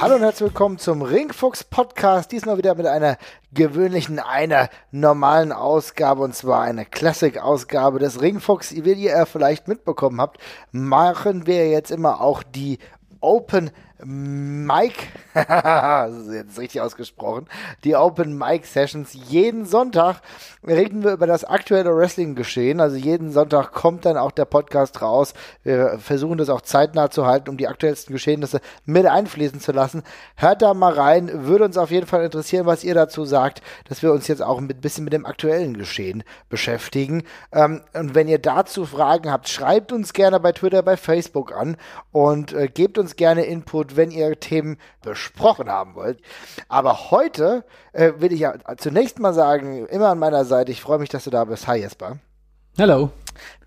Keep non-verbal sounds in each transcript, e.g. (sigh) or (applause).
Hallo und herzlich willkommen zum Ringfuchs Podcast. Diesmal wieder mit einer gewöhnlichen, einer normalen Ausgabe und zwar eine Classic-Ausgabe des Ringfuchs. Wie ihr vielleicht mitbekommen habt, machen wir jetzt immer auch die Open Mic, (laughs) das ist jetzt richtig ausgesprochen, die Open Mic Sessions. Jeden Sonntag reden wir über das aktuelle Wrestling-Geschehen. Also jeden Sonntag kommt dann auch der Podcast raus. Wir versuchen das auch zeitnah zu halten, um die aktuellsten Geschehnisse mit einfließen zu lassen. Hört da mal rein. Würde uns auf jeden Fall interessieren, was ihr dazu sagt, dass wir uns jetzt auch ein bisschen mit dem aktuellen Geschehen beschäftigen. Ähm, und wenn ihr dazu Fragen habt, schreibt uns gerne bei Twitter, bei Facebook an und äh, gebt uns gerne Input, wenn ihr Themen besprochen haben wollt. Aber heute äh, will ich ja zunächst mal sagen, immer an meiner Seite, ich freue mich, dass du da bist. Hi Jesper. Hallo.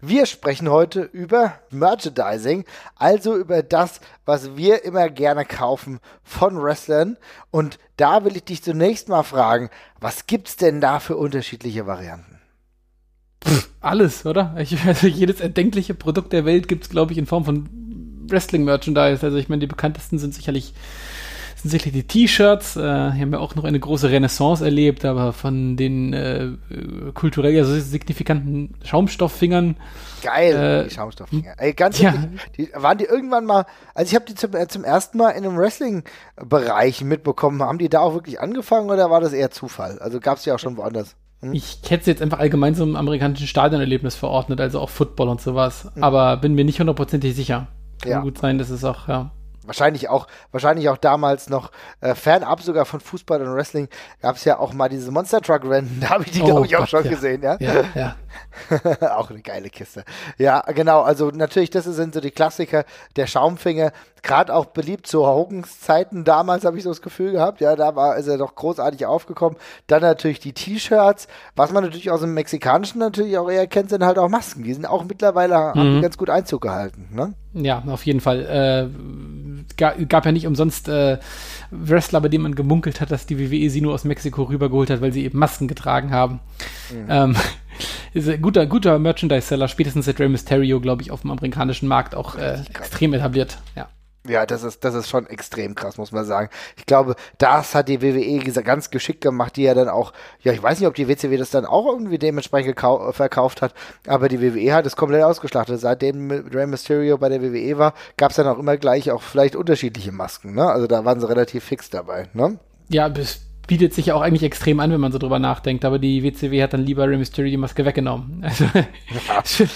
Wir sprechen heute über Merchandising, also über das, was wir immer gerne kaufen von Wrestlern. Und da will ich dich zunächst mal fragen, was gibt's denn da für unterschiedliche Varianten? Pff, alles, oder? Ich, also (laughs) jedes erdenkliche Produkt der Welt gibt es, glaube ich, in Form von Wrestling-Merchandise. Also ich meine, die bekanntesten sind sicherlich sind sicherlich die T-Shirts. Äh, hier haben wir auch noch eine große Renaissance erlebt, aber von den äh, kulturell ja so signifikanten Schaumstofffingern. Geil, Äh, die Schaumstofffinger. Ey, ganz ja. die, waren die irgendwann mal, also ich habe die zum, äh, zum ersten Mal in einem Wrestling-Bereich mitbekommen. Haben die da auch wirklich angefangen oder war das eher Zufall? Also gab es die auch schon woanders? Ich hätte sie jetzt einfach allgemein zum amerikanischen Stadionerlebnis verordnet, also auch Football und sowas. Aber bin mir nicht hundertprozentig sicher. Kann Ja. gut sein, dass es auch, ja. Wahrscheinlich auch, wahrscheinlich auch damals noch äh, fernab sogar von Fußball und Wrestling gab es ja auch mal diese Monster Truck Rennen. (laughs) Da habe ich die, Oh glaube ich, auch Gott, schon ja. gesehen, ja. Ja, ja. (laughs) auch eine geile Kiste. Ja, genau. Also natürlich, das sind so die Klassiker der Schaumfinger. Gerade auch beliebt zu Hogans Zeiten damals, habe ich so das Gefühl gehabt. Ja, da war ist er doch großartig aufgekommen. Dann natürlich die T-Shirts. Was man natürlich aus dem Mexikanischen natürlich auch eher kennt, sind halt auch Masken. Die sind auch mittlerweile die ganz gut Einzug gehalten. Ne? Ja, auf jeden Fall. Äh, ga, gab ja nicht umsonst äh, Wrestler, bei denen man gemunkelt hat, dass die WWE sie nur aus Mexiko rübergeholt hat, weil sie eben Masken getragen haben. Ähm, (laughs) ist ein guter, guter Merchandise-Seller, spätestens seit Rey Mysterio, glaube ich, auf dem amerikanischen Markt auch äh, extrem etabliert. Ja. Ja, das ist, das ist schon extrem krass, muss man sagen. Ich glaube, das hat die WWE ganz geschickt gemacht, die ja dann auch, ja, ich weiß nicht, ob die WCW das dann auch irgendwie dementsprechend verkauft hat, aber die WWE hat es komplett ausgeschlachtet. Seitdem Rey Mysterio bei der WWE war, gab es dann auch immer gleich auch vielleicht unterschiedliche Masken, ne? Also da waren sie relativ fix dabei, ne? ja, es bietet sich ja auch eigentlich extrem an, wenn man so drüber nachdenkt, aber die WCW hat dann lieber Rey Mysterio die Maske weggenommen. Also, (laughs)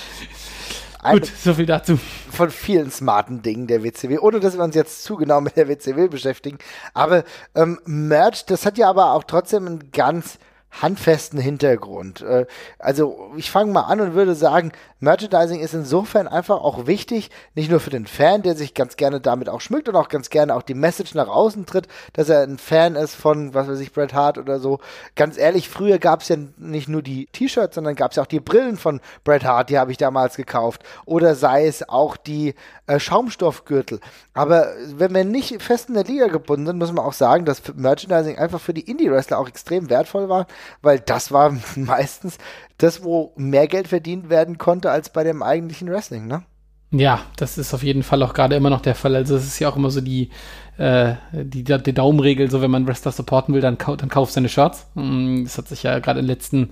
Eine gut, so viel dazu. von vielen smarten Dingen der WCW, ohne dass wir uns jetzt zu genau mit der WCW beschäftigen. Aber ähm, Merch, das hat ja aber auch trotzdem einen ganz handfesten Hintergrund. Äh, also ich fange mal an und würde sagen, Merchandising ist insofern einfach auch wichtig, nicht nur für den Fan, der sich ganz gerne damit auch schmückt und auch ganz gerne auch die Message nach außen tritt, dass er ein Fan ist von, was weiß ich, Bret Hart oder so. Ganz ehrlich, früher gab es ja nicht nur die T-Shirts, sondern gab es ja auch die Brillen von Bret Hart, die habe ich damals gekauft. Oder sei es auch die äh, Schaumstoffgürtel. Aber wenn wir nicht fest in der Liga gebunden sind, muss man auch sagen, dass Merchandising einfach für die Indie-Wrestler auch extrem wertvoll war, weil das war (laughs) meistens das, wo mehr Geld verdient werden konnte als bei dem eigentlichen Wrestling, ne? Ja, das ist auf jeden Fall auch gerade immer noch der Fall. Also es ist ja auch immer so die, äh, die, die Daumenregel, so wenn man Wrestler supporten will, dann, kau dann kauft seine Shirts. Mm, Das hat sich ja gerade in den letzten,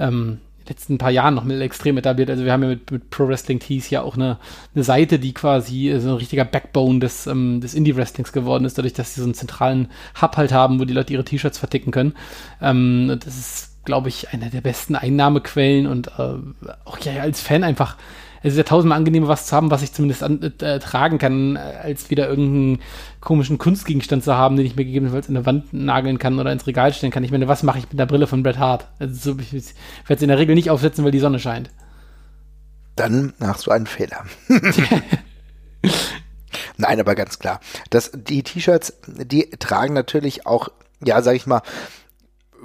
ähm, letzten paar Jahren noch mal extrem etabliert. Also wir haben ja mit, mit Pro Wrestling Tees ja auch eine, eine Seite, die quasi äh, so ein richtiger Backbone des, ähm, des Indie-Wrestlings geworden ist, dadurch, dass sie so einen zentralen Hub halt haben, wo die Leute ihre T-Shirts verticken können. Ähm, das ist, glaube ich, eine der besten Einnahmequellen und äh, auch ja als Fan einfach es ist ja tausendmal angenehmer, was zu haben, was ich zumindest an, äh, tragen kann, als wieder irgendeinen komischen Kunstgegenstand zu haben, den ich mir gegebenenfalls in der Wand nageln kann oder ins Regal stellen kann. Ich meine, was mache ich mit der Brille von Bret Hart? Also so, ich werde es in der Regel nicht aufsetzen, weil die Sonne scheint. Dann machst du einen Fehler. (laughs) Nein, aber ganz klar. Das, die T-Shirts, die tragen natürlich auch, ja, sag ich mal,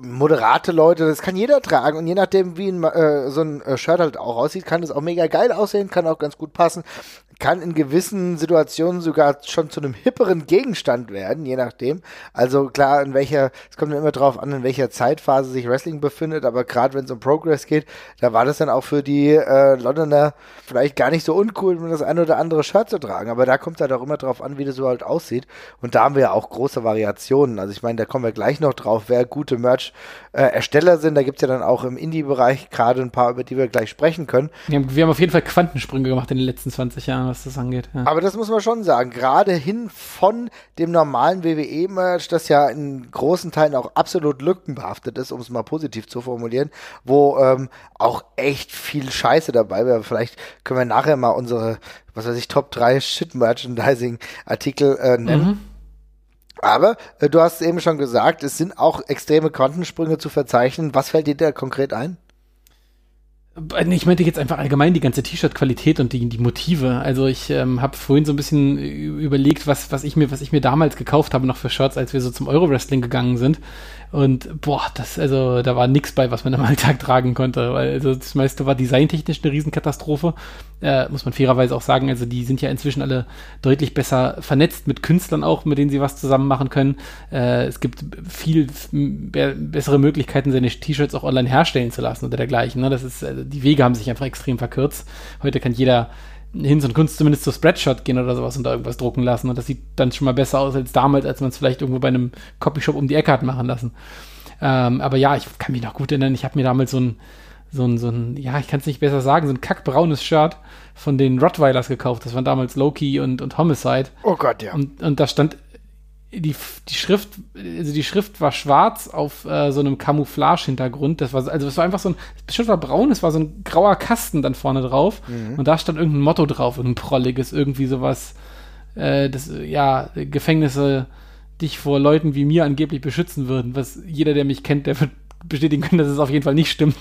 moderate Leute, das kann jeder tragen. Und je nachdem, wie ein, äh, so ein äh, Shirt halt auch aussieht, kann das auch mega geil aussehen, kann auch ganz gut passen, kann in gewissen Situationen sogar schon zu einem hipperen Gegenstand werden, je nachdem. Also klar, in welcher, es kommt immer drauf an, in welcher Zeitphase sich Wrestling befindet, aber gerade wenn es um Progress geht, da war das dann auch für die äh, Londoner vielleicht gar nicht so uncool, das ein oder andere Shirt zu tragen, aber da kommt halt auch immer drauf an, wie das halt aussieht und da haben wir ja auch große Variationen. Also ich meine, da kommen wir gleich noch drauf, wer gute Merch-Ersteller äh, sind. Da gibt es ja dann auch im Indie-Bereich gerade ein paar, über die wir gleich sprechen können. Wir haben, wir haben auf jeden Fall Quantensprünge gemacht in den letzten 20 Jahren, was das angeht. Ja. Aber das muss man schon sagen. Gerade hin von dem normalen WWE-Merch, das ja in großen Teilen auch absolut lückenbehaftet ist, um es mal positiv zu formulieren, wo ähm, auch echt viel Scheiße dabei wäre. Vielleicht können wir nachher mal unsere, was weiß ich, Top 3 Shit-Merchandising-Artikel äh, nennen. Mhm aber äh, du hast eben schon gesagt, es sind auch extreme Quantensprünge zu verzeichnen. Was fällt dir da konkret ein? Äh, ich meinte jetzt einfach allgemein die ganze T-Shirt-Qualität und die, die Motive. Also ich ähm, habe vorhin so ein bisschen überlegt, was, was, ich mir, was ich mir damals gekauft habe noch für Shirts, als wir so zum Euro-Wrestling gegangen sind. Und boah, das, also da war nichts bei, was man am (laughs) Alltag tragen konnte. Weil also das meiste war designtechnisch eine Riesenkatastrophe. Äh, muss man fairerweise auch sagen. Also die sind ja inzwischen alle deutlich besser vernetzt mit Künstlern auch, mit denen sie was zusammen machen können. Äh, es gibt viel be bessere Möglichkeiten, seine T-Shirts auch online herstellen zu lassen oder dergleichen. Ne? Das ist, also die Wege haben sich einfach extrem verkürzt. Heute kann jeder Hinz und Kunst zumindest zur Spreadshot gehen oder sowas und da irgendwas drucken lassen. Und das sieht dann schon mal besser aus als damals, als man es vielleicht irgendwo bei einem Copyshop um die Ecke hat machen lassen. Ähm, aber ja, ich kann mich noch gut erinnern, ich habe mir damals so ein, so ein, so ein, ja, ich kann es nicht besser sagen, so ein kackbraunes Shirt von den Rottweilers gekauft. Das waren damals Loki und, und Homicide. Oh Gott, ja. Und, und da stand die, die Schrift, also die Schrift war schwarz auf äh, so einem Camouflage-Hintergrund. Das war, also es war einfach so ein, das Schrift war braun, es war so ein grauer Kasten dann vorne drauf. Mhm. Und da stand irgendein Motto drauf, irgendein prolliges, irgendwie sowas, äh, das, ja, Gefängnisse dich vor Leuten wie mir angeblich beschützen würden, was jeder, der mich kennt, der wird bestätigen können, dass es auf jeden Fall nicht stimmt.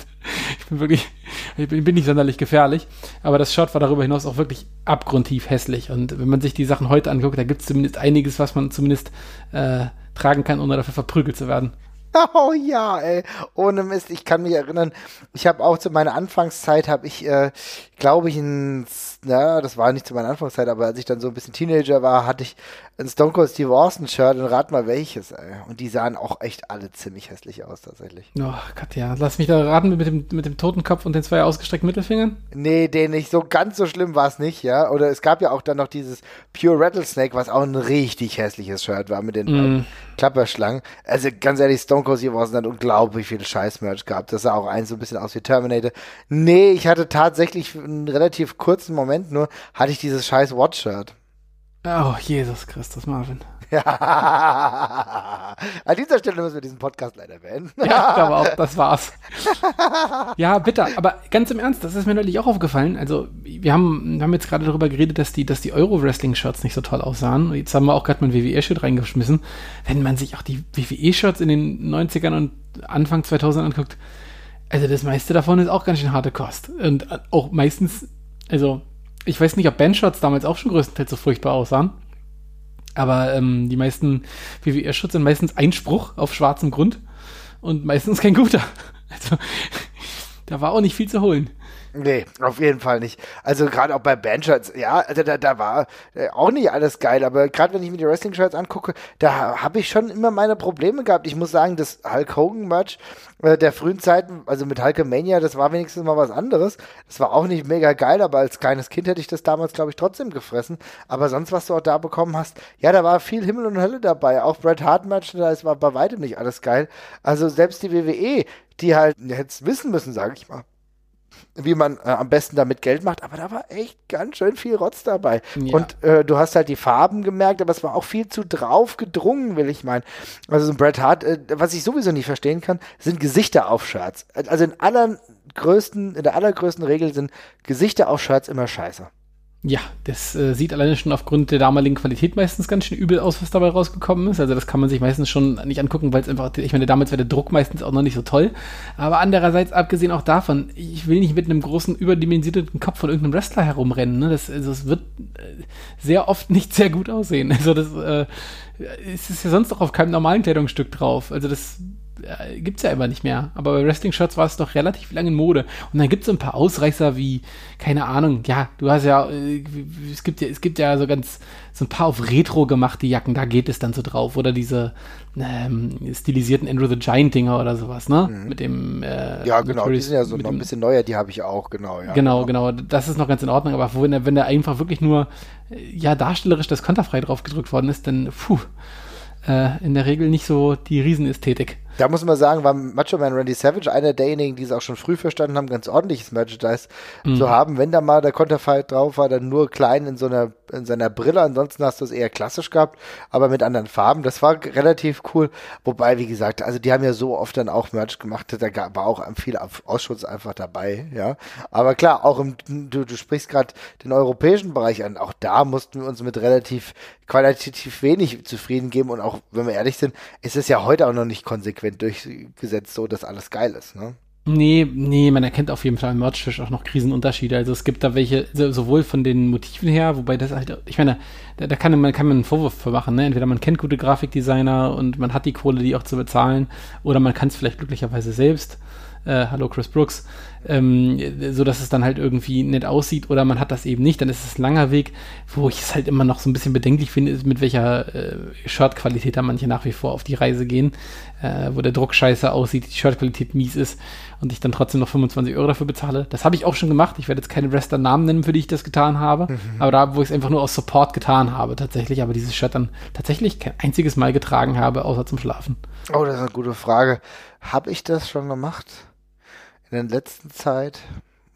Ich bin wirklich, ich bin, bin nicht sonderlich gefährlich. Aber das Shot war darüber hinaus auch wirklich abgrundtief hässlich. Und wenn man sich die Sachen heute anguckt, da gibt es zumindest einiges, was man zumindest äh, tragen kann, ohne dafür verprügelt zu werden. (laughs) Oh ja, ey. Ohne Mist, ich kann mich erinnern, ich habe auch zu meiner Anfangszeit, habe ich, äh, glaube ich, ein, na, das war nicht zu meiner Anfangszeit, aber als ich dann so ein bisschen Teenager war, hatte ich ein Stone Cold Steve Austin Shirt und rat mal welches, ey. Und die sahen auch echt alle ziemlich hässlich aus, tatsächlich. Oh Gott, ja. Lass mich da raten mit dem, mit dem toten Kopf und den zwei ausgestreckten Mittelfingern? Nee, den nicht. So ganz so schlimm war es nicht, ja. Oder es gab ja auch dann noch dieses Pure Rattlesnake, was auch ein richtig hässliches Shirt war mit den mm. Klapperschlangen. Also ganz ehrlich, Stone Cold Steve Austin hat unglaublich viel Scheiß-Merch gehabt. Das sah auch eins so ein bisschen aus wie Terminator. Nee, ich hatte tatsächlich einen relativ kurzen Moment nur, hatte ich dieses scheiß Watch-Shirt. Oh, Jesus Christus, Marvin. Ja. An dieser Stelle müssen wir diesen Podcast leider beenden. Ja, ich glaube auch, das war's. ja, bitte. Aber ganz im Ernst, das ist mir neulich auch aufgefallen. Also, wir haben, wir haben jetzt gerade darüber geredet, dass die, dass die Euro-Wrestling-Shirts nicht so toll aussahen. Jetzt haben wir auch gerade mal ein WWE-Shirt reingeschmissen. Wenn man sich auch die WWE-Shirts in den 90ern und Anfang 2000 anguckt, also das meiste davon ist auch ganz schön harte Kost. Und auch meistens, also ich weiß nicht, ob Bandshots damals auch schon größtenteils so furchtbar aussahen. Aber ähm, die meisten WWE-Shots sind meistens ein Spruch auf schwarzem Grund und meistens kein guter. (laughs) Also da war auch nicht viel zu holen. Nee, auf jeden Fall nicht. Also gerade auch bei Bandshirts, ja, also da, da war äh, auch nicht alles geil, aber gerade wenn ich mir die Wrestling-Shirts angucke, da habe ich schon immer meine Probleme gehabt. Ich muss sagen, das Hulk Hogan-Match äh, der frühen Zeiten, also mit Hulkamania, das war wenigstens mal was anderes. Das war auch nicht mega geil, aber als kleines Kind hätte ich das damals, glaube ich, trotzdem gefressen. Aber sonst, was du auch da bekommen hast, ja, da war viel Himmel und Hölle dabei. Auch Bret Hart-Match, da war bei weitem nicht alles geil. Also selbst die WWE, die halt jetzt wissen müssen, sage ich mal wie man äh, am besten damit Geld macht, aber da war echt ganz schön viel Rotz dabei. Ja. Und äh, du hast halt die Farben gemerkt, aber es war auch viel zu drauf gedrungen, will ich meinen. Also so ein Bret Hart, äh, was ich sowieso nicht verstehen kann, sind Gesichter auf Shirts. Also in allergrößten, in der allergrößten Regel sind Gesichter auf Shirts immer scheiße. Ja, das äh, sieht alleine schon aufgrund der damaligen Qualität meistens ganz schön übel aus, was dabei rausgekommen ist. Also das kann man sich meistens schon nicht angucken, weil es einfach, ich meine, damals war der Druck meistens auch noch nicht so toll. Aber andererseits, abgesehen auch davon, ich will nicht mit einem großen, überdimensionierten Kopf von irgendeinem Wrestler herumrennen. Ne? Das, also es wird äh, sehr oft nicht sehr gut aussehen. (laughs) Also das äh, ist ja sonst auch auf keinem normalen Kleidungsstück drauf. Also das äh, gibt's ja immer nicht mehr. Aber bei Wrestling-Shirts war es doch relativ lange in Mode. Und dann gibt's so ein paar Ausreißer wie, keine Ahnung, ja, du hast ja, äh, es gibt ja, es gibt ja so ganz, so ein paar auf Retro gemachte Jacken, da geht es dann so drauf. Oder diese ähm, stilisierten Andrew the Giant-Dinger oder sowas, ne? Mhm. Mit dem, äh, Ja, genau, die sind ja so noch ein bisschen neuer, die habe ich auch, genau, ja. Genau, genau, das ist noch ganz in Ordnung, aber wenn der, wenn der einfach wirklich nur, äh, ja, darstellerisch das konterfrei drauf gedrückt worden ist, dann, puh, äh, in der Regel nicht so die Riesenästhetik. Da muss man sagen, war Macho Man Randy Savage einer derjenigen, die es auch schon früh verstanden haben, ganz ordentliches Merchandise mhm. zu haben. Wenn da mal der Konterfight drauf war, dann nur klein in so einer, in seiner Brille. Ansonsten hast du es eher klassisch gehabt, aber mit anderen Farben. Das war relativ cool. Wobei, wie gesagt, also die haben ja so oft dann auch Merch gemacht, da war auch viel Ausschuss einfach dabei, ja. Aber klar, auch im, du, du sprichst gerade den europäischen Bereich an. Auch da mussten wir uns mit relativ qualitativ wenig zufrieden geben und auch, wenn wir ehrlich sind, ist es ja heute auch noch nicht konsequent durchgesetzt, so dass alles geil ist, ne? Nee, nee, man erkennt auf jeden Fall im Merchfish auch noch Krisenunterschiede. Also es gibt da welche, sowohl von den Motiven her, wobei das halt, ich meine, da, da kann man, kann man einen Vorwurf für machen, ne? Entweder man kennt gute Grafikdesigner und man hat die Kohle, die auch zu bezahlen, oder man kann es vielleicht glücklicherweise selbst äh, hallo Chris Brooks, ähm, so dass es dann halt irgendwie nett aussieht oder man hat das eben nicht, dann ist es ein langer Weg, wo ich es halt immer noch so ein bisschen bedenklich finde, ist, mit welcher äh, Shirtqualität da manche nach wie vor auf die Reise gehen, äh, wo der Druck scheiße aussieht, die Shirtqualität mies ist und ich dann trotzdem noch 25 Euro dafür bezahle. Das habe ich auch schon gemacht. Ich werde jetzt keine Wrestler-Namen nennen, für die ich das getan habe, mhm. aber da, wo ich es einfach nur aus Support getan habe, tatsächlich, aber dieses Shirt dann tatsächlich kein einziges Mal getragen habe, außer zum Schlafen. Oh, das ist eine gute Frage. Habe ich das schon gemacht? In der letzten Zeit.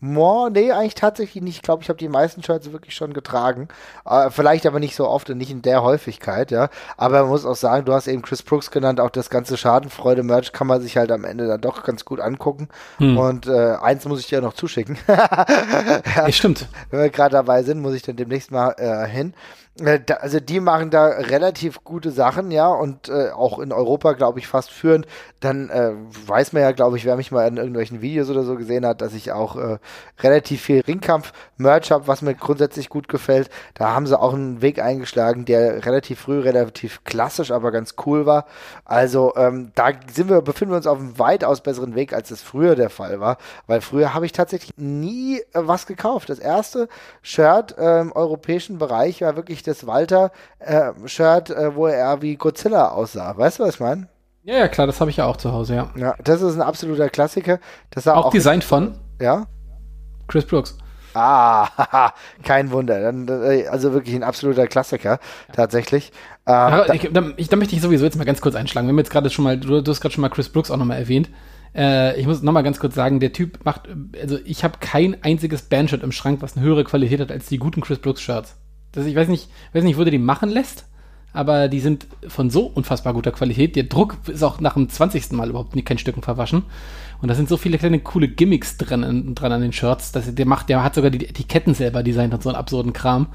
Mo, nee, eigentlich tatsächlich nicht. Ich glaube, ich habe die meisten Shirts wirklich schon getragen. Äh, vielleicht aber nicht so oft und nicht in der Häufigkeit, ja. Aber man muss auch sagen, du hast eben Chris Brooks genannt, auch das ganze Schadenfreude-Merch kann man sich halt am Ende dann doch ganz gut angucken. Hm. Und äh, eins muss ich dir noch zuschicken. (laughs) ja, stimmt. Wenn wir gerade dabei sind, muss ich dann demnächst mal äh, hin. Äh, also die machen da relativ gute Sachen, ja, und äh, auch in Europa, glaube ich, fast führend. Dann äh, weiß man ja, glaube ich, wer mich mal in irgendwelchen Videos oder so gesehen hat, dass ich auch äh, relativ viel Ringkampf-Merch habe, was mir grundsätzlich gut gefällt. Da haben sie auch einen Weg eingeschlagen, der relativ früh, relativ klassisch, aber ganz cool war. Also ähm, da sind wir, befinden wir uns auf einem weitaus besseren Weg, als es früher der Fall war, weil früher habe ich tatsächlich nie äh, was gekauft. Das erste Shirt im europäischen Bereich war wirklich das Walter-Shirt, äh, wo er wie Godzilla aussah. Weißt du, was ich meine? Ja, ja, klar, das habe ich ja auch zu Hause, ja. Ja, das ist ein absoluter Klassiker. Das auch, auch designt von? Ja. Chris Brooks. Ah, (laughs) kein Wunder. Dann, äh, also wirklich ein absoluter Klassiker, tatsächlich. Ähm, da, ich, da, ich, da, möchte ich sowieso jetzt mal ganz kurz einschlagen. Wir haben jetzt gerade schon mal, du, du hast gerade schon mal Chris Brooks auch nochmal erwähnt. Äh, ich muss nochmal ganz kurz sagen, der Typ macht, also ich habe kein einziges Bandshirt im Schrank, was eine höhere Qualität hat als die guten Chris Brooks Shirts. Das, ich weiß nicht, weiß nicht, wo der die machen lässt, aber die sind von so unfassbar guter Qualität. Der Druck ist auch nach dem 20. Mal überhaupt nicht kein Stücken verwaschen. Und da sind so viele kleine coole Gimmicks dran, dran an den Shirts. Dass der macht, der hat sogar die Etiketten selber designt und so einen absurden Kram.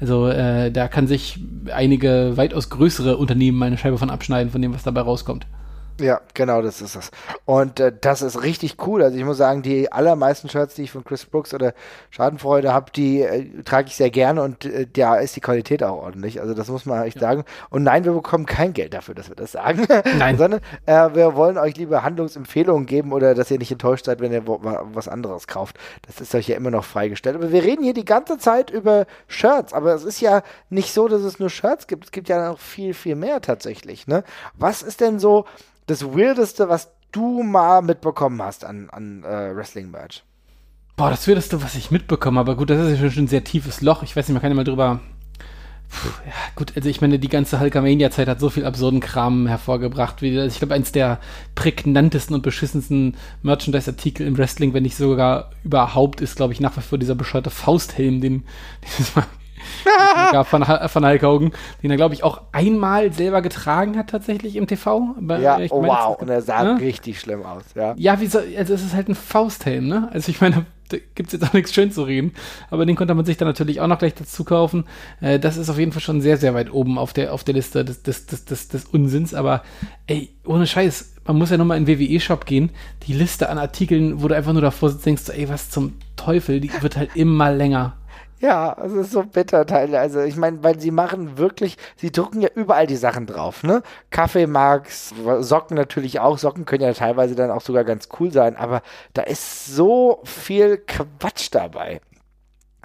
Also äh, da kann sich einige weitaus größere Unternehmen eine Scheibe von abschneiden, von dem, was dabei rauskommt. Ja, genau, das ist es. Und äh, das ist richtig cool. Also ich muss sagen, die allermeisten Shirts, die ich von Chris Brooks oder Schadenfreude habe, die äh, trage ich sehr gerne und äh, da ist die Qualität auch ordentlich. Also das muss man echt ja. sagen. Und nein, wir bekommen kein Geld dafür, dass wir das sagen. (laughs) Nein. Sondern äh, wir wollen euch lieber Handlungsempfehlungen geben oder dass ihr nicht enttäuscht seid, wenn ihr was anderes kauft. Das ist euch ja immer noch freigestellt. Aber wir reden hier die ganze Zeit über Shirts. Aber es ist ja nicht so, dass es nur Shirts gibt. Es gibt ja noch viel, viel mehr tatsächlich. Ne? Was ist denn so das Weirdeste, was du mal mitbekommen hast an, an äh, Wrestling-Merch? Boah, das Weirdeste, was ich mitbekommen habe. Gut, das ist ja schon ein sehr tiefes Loch. Ich weiß nicht, man kann ja mal drüber. Puh, ja, gut, also ich meine, die ganze Hulkamania-Zeit hat so viel absurden Kram hervorgebracht. Wie, ich glaube, eins der prägnantesten und beschissensten Merchandise-Artikel im Wrestling, wenn nicht sogar überhaupt, ist, glaube ich, nach wie vor dieser bescheuerte Fausthelm, den, den es (laughs) mal von, von Hulk Hogan, den er, glaube ich, auch einmal selber getragen hat, tatsächlich im TV. ja, oh, wow, und er sah ne? richtig schlimm aus, ja. Ja, wie so, also es ist halt ein Fausthelm, ne? Also ich meine, da gibt es jetzt auch nichts schön zu reden, aber den konnte man sich dann natürlich auch noch gleich dazu kaufen. Äh, das ist auf jeden Fall schon sehr, sehr weit oben auf der, auf der Liste des, des, des, des, des Unsinns, aber ey, ohne Scheiß, man muss ja nochmal in den WWE-Shop gehen, die Liste an Artikeln, wo du einfach nur davor sitzt, denkst, ey, was zum Teufel, die wird halt immer länger. Ja, es ist so bitter Teile. Also ich meine, weil sie machen wirklich, sie drucken ja überall die Sachen drauf, ne? Kaffeemarks, Socken natürlich auch. Socken können ja teilweise dann auch sogar ganz cool sein, aber da ist so viel Quatsch dabei.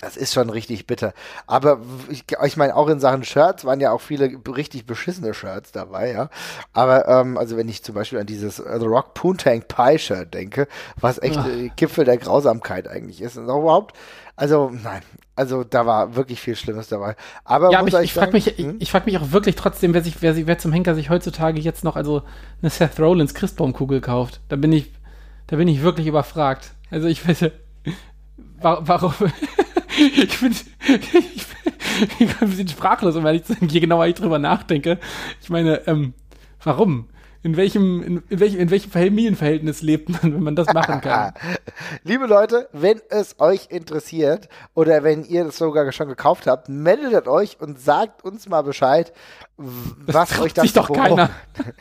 Das ist schon richtig bitter. Aber ich, ich meine, auch in Sachen Shirts waren ja auch viele richtig beschissene Shirts dabei, ja. Aber, ähm, also wenn ich zum Beispiel an dieses uh, The Rock Poontang Pie Shirt denke, was echt äh, Gipfel der Grausamkeit eigentlich ist. Und überhaupt, also nein, also da war wirklich viel Schlimmes dabei. Aber ja, aber ich, ich frage mich, hm? ich, ich frage mich auch wirklich trotzdem, wer sich, wer, wer zum Henker sich heutzutage jetzt noch also eine Seth Rollins Christbaumkugel kauft. Da bin ich, da bin ich wirklich überfragt. Also ich weiß, warum? (laughs) ich bin, ich bin, ein bisschen sprachlos, um ehrlich zu sein, je genauer ich drüber nachdenke. Ich meine, ähm, warum? In welchem, in, in, welchem, in welchem Familienverhältnis lebt man, wenn man das machen kann? (laughs) Liebe Leute, wenn es euch interessiert oder wenn ihr das sogar schon gekauft habt, meldet euch und sagt uns mal Bescheid, was euch dazu bewogen,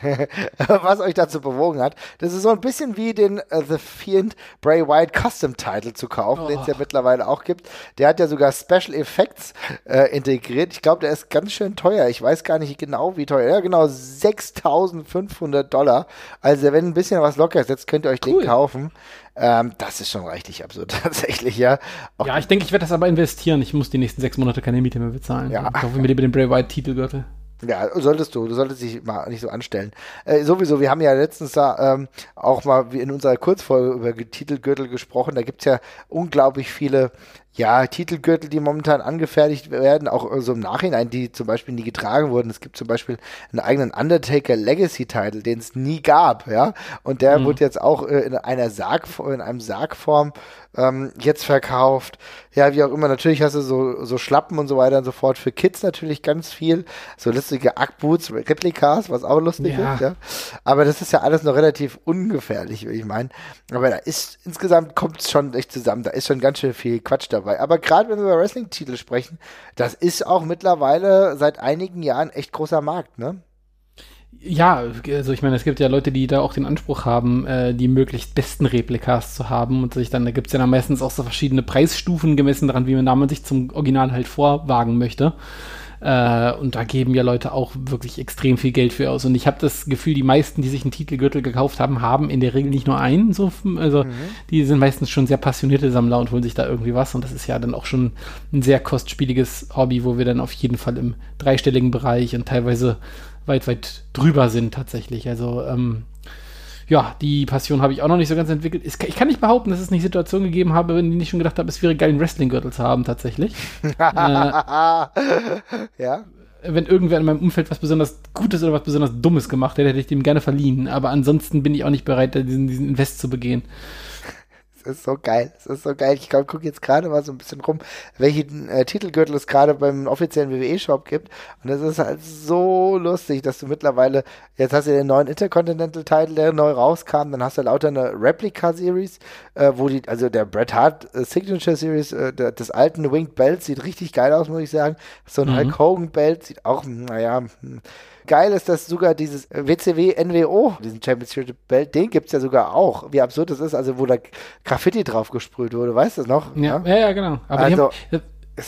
(laughs) was euch dazu bewogen hat. Das ist so ein bisschen wie den uh, The Fiend Bray Wyatt Custom Title zu kaufen, oh. den es ja mittlerweile auch gibt. Der hat ja sogar Special Effects äh, integriert. Ich glaube, der ist ganz schön teuer. Ich weiß gar nicht genau, wie teuer. Ja, genau, 6500 Dollar. Also, wenn ein bisschen was locker ist, könnt ihr euch cool. den kaufen. Ähm, das ist schon richtig absurd, (laughs) tatsächlich, ja. Auch ja, ich denke, ich werde das aber investieren. Ich muss die nächsten sechs Monate keine Miete mehr bezahlen. Ja. Ich hoffe mir lieber den Bray Wyatt Titelgürtel. Ja, solltest du. Du solltest dich mal nicht so anstellen. Äh, sowieso, wir haben ja letztens da ähm, auch mal in unserer Kurzfolge über Titelgürtel gesprochen. Da gibt's ja unglaublich viele ja, Titelgürtel, die momentan angefertigt werden, auch so also im Nachhinein, die zum Beispiel nie getragen wurden. Es gibt zum Beispiel einen eigenen Undertaker Legacy Title, den es nie gab, ja. Und der mhm. wird jetzt auch äh, in einer Sarg, in einem Sargform ähm, jetzt verkauft. Ja, wie auch immer, natürlich hast du so, so Schlappen und so weiter und so fort. Für Kids natürlich ganz viel. So lustige Ackboots, Replikas, was auch lustig ja. ist, ja. Aber das ist ja alles noch relativ ungefährlich, wie ich meine. Aber da ist, insgesamt kommt es schon echt zusammen. Da ist schon ganz schön viel Quatsch dabei. Aber gerade wenn wir über Wrestling-Titel sprechen, das ist auch mittlerweile seit einigen Jahren echt großer Markt, ne? Ja, also ich meine, es gibt ja Leute, die da auch den Anspruch haben, äh, die möglichst besten Replikas zu haben und sich dann, da gibt es ja dann meistens auch so verschiedene Preisstufen gemessen daran, wie man, man sich zum Original halt vorwagen möchte. Äh, und da geben ja Leute auch wirklich extrem viel Geld für aus. Und ich habe das Gefühl, die meisten, die sich einen Titelgürtel gekauft haben, haben in der Regel nicht nur einen. So, also mhm. die sind meistens schon sehr passionierte Sammler und holen sich da irgendwie was. Und das ist ja dann auch schon ein sehr kostspieliges Hobby, wo wir dann auf jeden Fall im dreistelligen Bereich und teilweise weit, weit drüber sind tatsächlich. Also ähm, ja, die Passion habe ich auch noch nicht so ganz entwickelt. Ich kann nicht behaupten, dass es nicht Situationen gegeben habe, in denen ich schon gedacht habe, es wäre geil, einen Wrestling-Gürtel zu haben, tatsächlich. (laughs) äh, ja. Wenn irgendwer in meinem Umfeld was besonders Gutes oder was besonders Dummes gemacht hätte, hätte ich dem gerne verliehen. Aber ansonsten bin ich auch nicht bereit, diesen, diesen Invest zu begehen ist so geil. Es ist so geil. Ich gucke jetzt gerade mal so ein bisschen rum, welchen äh, Titelgürtel es gerade beim offiziellen WWE-Shop gibt. Und es ist halt so lustig, dass du mittlerweile, jetzt hast du den neuen Intercontinental-Title, der neu rauskam, dann hast du lauter eine Replica-Series, äh, wo die, also der Bret Hart äh, Signature Series, äh, der, des alten Winged Belt sieht richtig geil aus, muss ich sagen. So ein mhm. Hulk Hogan Belt sieht auch, naja, hm, Geil ist, dass sogar dieses WCW NWO, diesen Championship Belt, den gibt es ja sogar auch. Wie absurd das ist, also wo da Graffiti drauf gesprüht wurde, weißt du das noch? Ja, ja, ja, genau. Aber also, haben,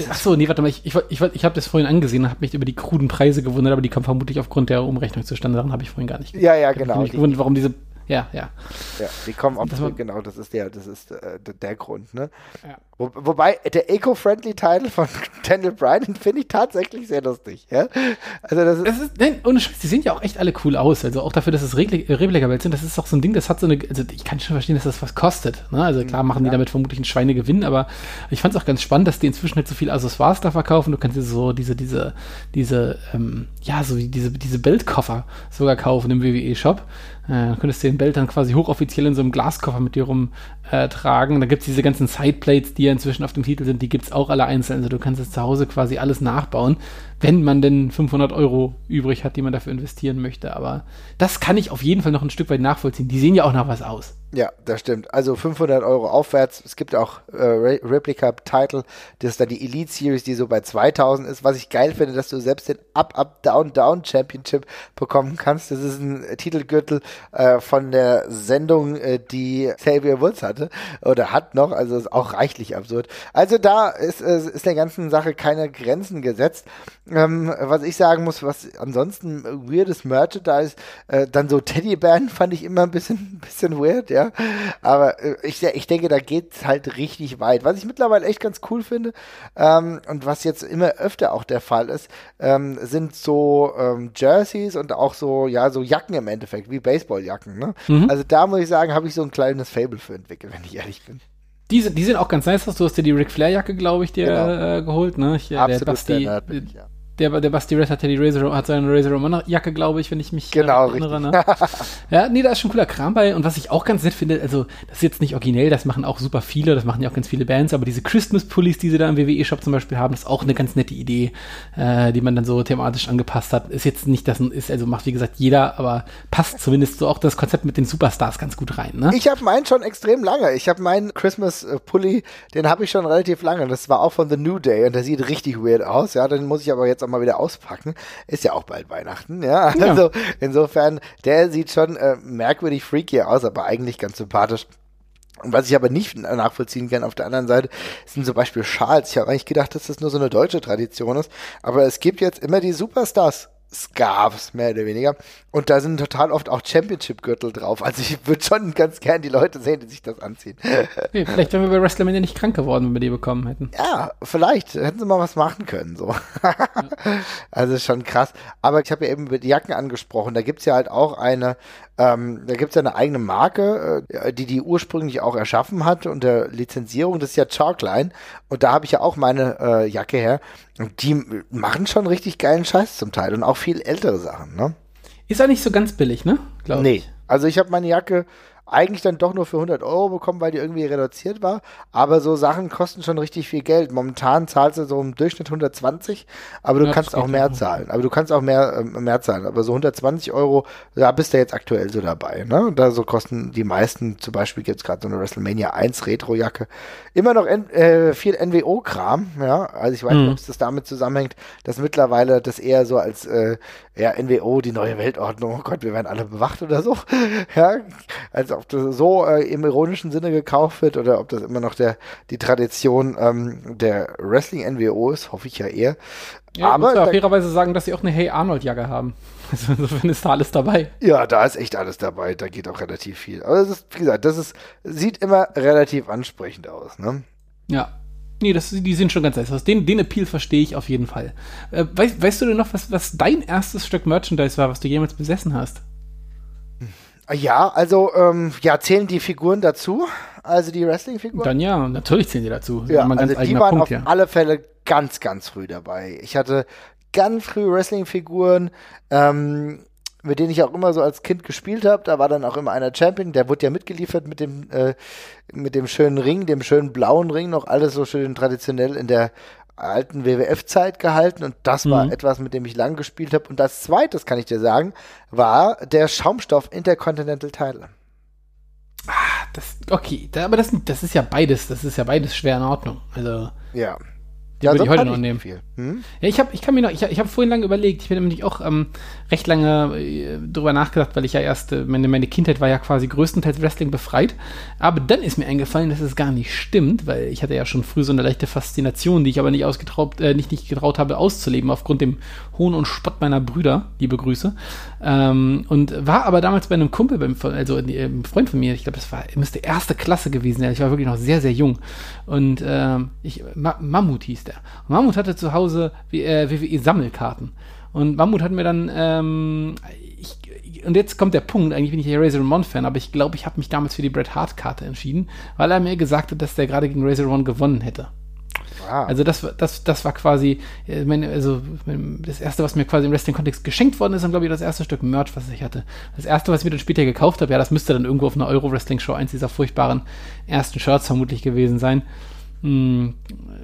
Achso, nee, warte mal, ich, ich, ich, ich habe das vorhin angesehen und habe mich über die kruden Preise gewundert, aber die kommen vermutlich aufgrund der Umrechnung zustande. Daran habe ich vorhin gar nicht. Ja, ja, genau. Ich gewundert, warum diese ja, ja. Ja, die kommen auf, das genau, das ist der, das ist äh, der Grund, ne? Ja. Wo, wobei, der Eco-Friendly Title von (laughs) Daniel Bryan, finde ich tatsächlich sehr lustig, ja? Also das ist. Das ist nein, ohne Scheiß, die sehen ja auch echt alle cool aus. Also auch dafür, dass es Replika-Welt sind, das ist doch so ein Ding, das hat so eine, also ich kann schon verstehen, dass das was kostet, ne? Also klar machen ja. die damit vermutlich einen Schweinegewinn, aber ich fand es auch ganz spannend, dass die inzwischen halt so viel Accessoires da verkaufen. Du kannst dir so diese, diese, diese, ähm, ja, so wie diese, diese Beltkoffer sogar kaufen im WWE-Shop. Äh, könntest du den Belt dann quasi hochoffiziell in so einem Glaskoffer mit dir rumtragen. Äh, da gibt es diese ganzen Sideplates, die ja inzwischen auf dem Titel sind, die gibt es auch alle einzeln. Also du kannst jetzt zu Hause quasi alles nachbauen. wenn man denn 500 Euro übrig hat, die man dafür investieren möchte. Aber das kann ich auf jeden Fall noch ein Stück weit nachvollziehen. Die sehen ja auch nach was aus. Ja, das stimmt. Also 500 Euro aufwärts. Es gibt auch äh, Re Replica Title. Das ist dann die Elite Series, die so bei 2000 ist. Was ich geil finde, dass du selbst den Up, Up, Down, Down Championship bekommen kannst. Das ist ein Titelgürtel äh, von der Sendung, äh, die Xavier Woods hatte oder hat noch. Also ist auch reichlich absurd. Also da ist, äh, ist der ganzen Sache keine Grenzen gesetzt. Ähm, was ich sagen muss, was ansonsten weirdes Merchandise, äh, dann so Teddybären fand ich immer ein bisschen, (laughs) bisschen weird, ja. Aber äh, ich, ich denke, da geht's halt richtig weit. Was ich mittlerweile echt ganz cool finde ähm, und was jetzt immer öfter auch der Fall ist, ähm, sind so ähm, Jerseys und auch so, ja, so Jacken im Endeffekt, wie Baseballjacken. Ne? Mhm. Also da muss ich sagen, habe ich so ein kleines Fable für entwickelt, wenn ich ehrlich bin. Die, die sind auch ganz nice. Du hast dir die Ric Flair Jacke, glaube ich, dir genau. äh, geholt, ne? Ich, Absolut der Basti, der Nerd, ja der, der Basti Rest hat ja die Razor, hat seine Razor Ramon Jacke, glaube ich, wenn ich mich äh, genau, äh, erinnere. Ne? (laughs) ja, nee, da ist schon cooler Kram bei. Und was ich auch ganz nett finde, also, das ist jetzt nicht originell, das machen auch super viele, das machen ja auch ganz viele Bands, aber diese Christmas-Pullis, die sie da im WWE-Shop zum Beispiel haben, ist auch eine ganz nette Idee, äh, die man dann so thematisch angepasst hat. Ist jetzt nicht das, ist, also macht wie gesagt jeder, aber passt zumindest so auch das Konzept mit den Superstars ganz gut rein, ne? Ich habe meinen schon extrem lange. Ich habe meinen Christmas-Pulli, den habe ich schon relativ lange. Das war auch von The New Day und der sieht richtig weird aus. Ja, den muss ich aber jetzt auch mal wieder auspacken packen. Ist ja auch bald Weihnachten, ja. ja. Also insofern, der sieht schon äh, merkwürdig freaky aus, aber eigentlich ganz sympathisch. Und was ich aber nicht nachvollziehen kann auf der anderen Seite, sind zum Beispiel Schals. Ich habe eigentlich gedacht, dass das nur so eine deutsche Tradition ist. Aber es gibt jetzt immer die Superstars Scarves, mehr oder weniger. Und da sind total oft auch Championship-Gürtel drauf. Also ich würde schon ganz gern die Leute sehen, die sich das anziehen. Okay, vielleicht wären wir bei WrestleMania nicht krank geworden, wenn wir die bekommen hätten. Ja, vielleicht. Hätten sie mal was machen können. So. Ja. (laughs) Also schon krass. Aber ich habe ja eben die Jacken angesprochen. Da gibt es ja halt auch eine, ähm, da gibt es ja eine eigene Marke, äh, die die ursprünglich auch erschaffen hat unter Lizenzierung. Das ist ja Chalkline. Und da habe ich ja auch meine äh, Jacke her. Und die machen schon richtig geilen Scheiß zum Teil. Und auch viel ältere Sachen, ne? Ist ja nicht so ganz billig, ne? Glaub nee. Ich. Also ich habe meine Jacke eigentlich dann doch nur für 100 Euro bekommen, weil die irgendwie reduziert war. Aber so Sachen kosten schon richtig viel Geld. Momentan zahlst du so im Durchschnitt 120, aber du ja, kannst auch mehr zahlen. Aber du kannst auch mehr, äh, mehr zahlen. Aber so 120 Euro, da bist du jetzt aktuell so dabei. Ne? Da so kosten die meisten, zum Beispiel gibt es gerade so eine WrestleMania 1 Retro-Jacke, immer noch N äh, viel NWO-Kram. Ja? Also ich weiß mhm. nicht, ob es das damit zusammenhängt, dass mittlerweile das eher so als äh, ja, NWO, die neue Weltordnung, oh Gott, wir werden alle bewacht oder so. (laughs) ja, also ob das so äh, im ironischen Sinne gekauft wird oder ob das immer noch der, die Tradition ähm, der Wrestling-NWO ist, hoffe ich ja eher. Ja, aber ich muss ja fairerweise sagen, dass sie auch eine Hey Arnold-Jacke haben. (laughs) Also insofern ist da alles dabei. Ja, da ist echt alles dabei. Da geht auch relativ viel. Aber das ist, wie gesagt, das ist, sieht immer relativ ansprechend aus, ne? Ja. Nee, das, die sind schon ganz nice. Den, den Appeal verstehe ich auf jeden Fall. Äh, weißt, weißt du denn noch, was, was dein erstes Stück Merchandise war, was du jemals besessen hast? Ja, also ähm, ja, zählen die Figuren dazu? Also die Wrestling-Figuren? Dann ja, natürlich zählen die dazu. Ja, also die waren Punkt, auf ja. alle Fälle ganz, ganz früh dabei. Ich hatte ganz früh Wrestling-Figuren, ähm, mit denen ich auch immer so als Kind gespielt habe. Da war dann auch immer einer Champion, der wurde ja mitgeliefert mit dem, äh, mit dem schönen Ring, dem schönen blauen Ring, noch alles so schön traditionell in der alten WWF-Zeit gehalten und das war mhm. etwas, mit dem ich lang gespielt habe. Und das zweite, das kann ich dir sagen, war der Schaumstoff Intercontinental Title. Ah, das, okay, da, aber das, das ist ja beides, das ist ja beides schwer in Ordnung. Also. Ja. Die ja, würde ich heute noch nehmen. Hm? Ja, ich habe ich kann mir noch, ich, ich habe vorhin lange überlegt, ich bin nämlich auch ähm, recht lange äh, drüber nachgedacht, weil ich ja erst, äh, meine, meine Kindheit war ja quasi größtenteils Wrestling befreit. Aber dann ist mir eingefallen, dass es gar nicht stimmt, weil ich hatte ja schon früh so eine leichte Faszination, die ich aber nicht ausgetraut, äh, nicht, nicht getraut habe auszuleben, aufgrund dem Hohn und Spott meiner Brüder, liebe Grüße. Ähm, und war aber damals bei einem Kumpel, beim, also äh, einem Freund von mir, ich glaube, das war, müsste erste Klasse gewesen sein. Ich war wirklich noch sehr, sehr jung. Und ähm, ich, Ma Mammut hieß der. Mammut hatte zu Hause äh, WWE-Sammelkarten. Und Mammut hat mir dann, ähm, ich, und jetzt kommt der Punkt, eigentlich bin ich ja Razor Ramon-Fan, aber ich glaube, ich habe mich damals für die Bret Hart-Karte entschieden, weil er mir gesagt hat, dass der gerade gegen Razor Ramon gewonnen hätte. Ah. Also das, das, das war quasi, äh, meine, also das erste, was mir quasi im Wrestling-Kontext geschenkt worden ist, und glaube ich das erste Stück Merch, was ich hatte. Das erste, was ich mir dann später gekauft habe, ja, das müsste dann irgendwo auf einer Euro-Wrestling-Show eins dieser furchtbaren ersten Shirts vermutlich gewesen sein. Hm,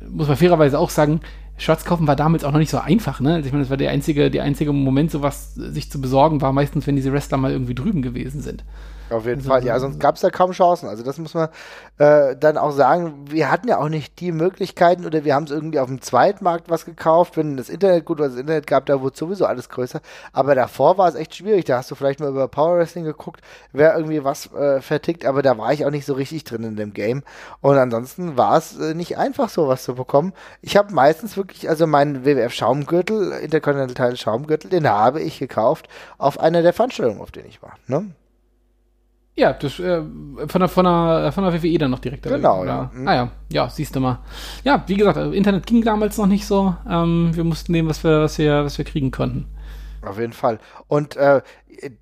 muss man fairerweise auch sagen, Shirts kaufen war damals auch noch nicht so einfach, ne? Also ich meine, das war der einzige, der einzige Moment, sowas sich zu besorgen, war meistens, wenn diese Wrestler mal irgendwie drüben gewesen sind. Auf jeden Fall, ja, sonst gab es da kaum Chancen. Also das muss man äh, dann auch sagen. Wir hatten ja auch nicht die Möglichkeiten oder wir haben es irgendwie auf dem Zweitmarkt was gekauft. Wenn das Internet gut war, das Internet gab, da wurde sowieso alles größer. Aber davor war es echt schwierig. Da hast du vielleicht mal über Power Wrestling geguckt, wer irgendwie was äh, vertickt. Aber da war ich auch nicht so richtig drin in dem Game. Und ansonsten war es äh, nicht einfach, sowas zu bekommen. Ich habe meistens wirklich, also meinen WWF Schaumgürtel, Intercontinental Schaumgürtel, den habe ich gekauft auf einer der Veranstaltungen, auf denen ich war. Ne? Ja, das, äh, von, der, von, der, von der WWE dann noch direkt. Genau, ja. Mhm. Ah ja, ja, siehst du mal. Ja, wie gesagt, Internet ging damals noch nicht so. Ähm, wir mussten nehmen, was wir, was wir, was wir kriegen konnten. Auf jeden Fall. Und äh,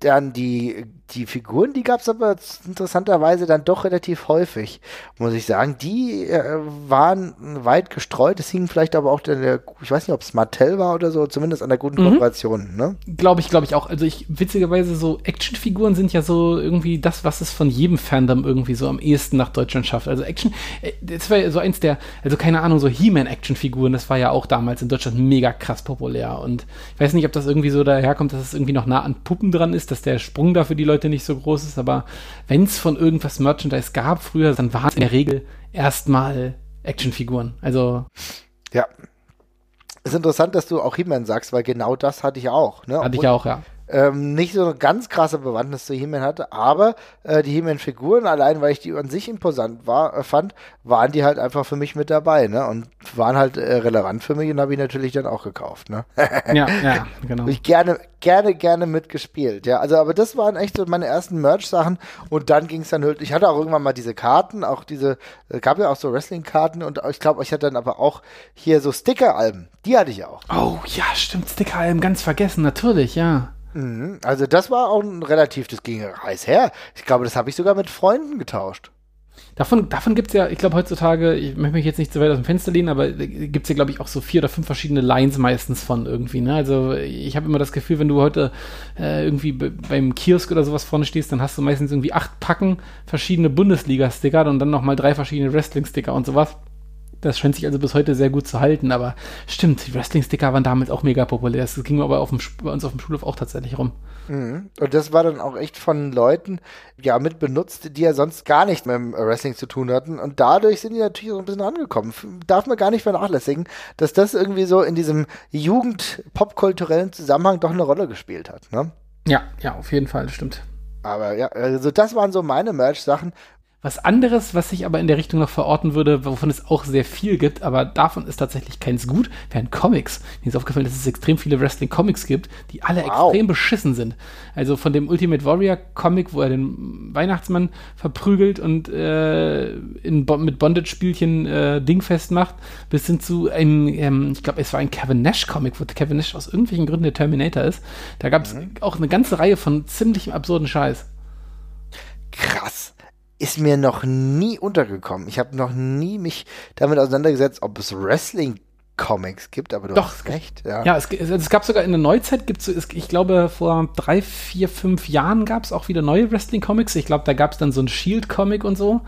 dann die, die Figuren, die gab es aber interessanterweise dann doch relativ häufig, muss ich sagen. Die äh, waren weit gestreut. Es hing vielleicht aber auch der, ich weiß nicht, ob es Mattel war oder so, zumindest an der guten mhm. Kooperation. Ne? Glaube ich, glaube ich auch. Also ich, witzigerweise, so Actionfiguren sind ja so irgendwie das, was es von jedem Fandom irgendwie so am ehesten nach Deutschland schafft. Also Action, äh, das war ja so eins der, also keine Ahnung, so He-Man-Actionfiguren, das war ja auch damals in Deutschland mega krass populär. Und ich weiß nicht, ob das irgendwie so daherkommt, dass es irgendwie noch nah an Puppen dran ist, dass der Sprung da für die Leute nicht so groß ist, aber wenn es von irgendwas Merchandise gab früher, dann waren es in der Regel erstmal Actionfiguren. Also. Ja. Ist interessant, dass du auch He-Man sagst, weil genau das hatte ich auch. Ne? Hatte ich auch, ja ähm, nicht so eine ganz krasse Bewandtnis zu He-Man hatte, aber äh, die He-Man-Figuren, allein weil ich die an sich imposant war, äh, fand, waren die halt einfach für mich mit dabei, ne? Und waren halt äh, relevant für mich und habe ich natürlich dann auch gekauft, ne? (laughs) ja, ja, genau. ich gerne, gerne, gerne mitgespielt, ja. Also, aber das waren echt so meine ersten Merch-Sachen und dann ging es dann halt, ich hatte auch irgendwann mal diese Karten, auch diese, äh, gab ja auch so Wrestling-Karten und ich glaube, ich hatte dann aber auch hier so Sticker-Alben, die hatte ich auch. Oh, ja, stimmt, Sticker-Alben, ganz vergessen, natürlich, ja. Mhm. Also das war auch ein relativ, das ging heiß her. Ich glaube, das habe ich sogar mit Freunden getauscht. Davon, davon gibt es ja, ich glaube heutzutage, ich möchte mich jetzt nicht zu weit aus dem Fenster lehnen, aber gibt es ja, glaube ich, auch so vier oder fünf verschiedene Lines meistens von irgendwie. Ne? Also ich habe immer das Gefühl, wenn du heute äh, irgendwie beim Kiosk oder sowas vorne stehst, dann hast du meistens irgendwie acht Packen verschiedene Bundesliga-Sticker und dann nochmal drei verschiedene Wrestling-Sticker und sowas. Das scheint sich also bis heute sehr gut zu halten, aber stimmt, die Wrestling-Sticker waren damals auch mega populär. Das ging aber auf dem, bei uns auf dem Schulhof auch tatsächlich rum. Mhm. Und das war dann auch echt von Leuten, ja, mit benutzt, die ja sonst gar nicht mit dem Wrestling zu tun hatten. Und dadurch sind die natürlich so ein bisschen angekommen. Darf man gar nicht vernachlässigen, dass das irgendwie so in diesem Jugend-popkulturellen Zusammenhang doch eine Rolle gespielt hat, ne? Ja, ja, auf jeden Fall, stimmt. Aber ja, also das waren so meine Merch-Sachen. Was anderes, was ich aber in der Richtung noch verorten würde, wovon es auch sehr viel gibt, aber davon ist tatsächlich keins gut, wären Comics. Mir ist aufgefallen, dass es extrem viele Wrestling-Comics gibt, die alle wow. extrem beschissen sind. Also von dem Ultimate Warrior Comic, wo er den Weihnachtsmann verprügelt und äh, in, mit Bondage-Spielchen äh, dingfest macht, bis hin zu einem, ähm, ich glaube, es war ein Kevin Nash-Comic, wo Kevin Nash aus irgendwelchen Gründen der Terminator ist. Da gab es mhm. auch eine ganze Reihe von ziemlich absurden Scheiß. Krass ist mir noch nie untergekommen. Ich habe noch nie mich damit auseinandergesetzt, ob es Wrestling Comics gibt, aber du Doch, hast recht. Ja, ja es, es, es, gab sogar in der Neuzeit, gibt's, ich glaube, vor drei, vier, fünf Jahren gab es auch wieder neue Wrestling-Comics. Ich glaube, da gab es dann so ein Shield-Comic und so.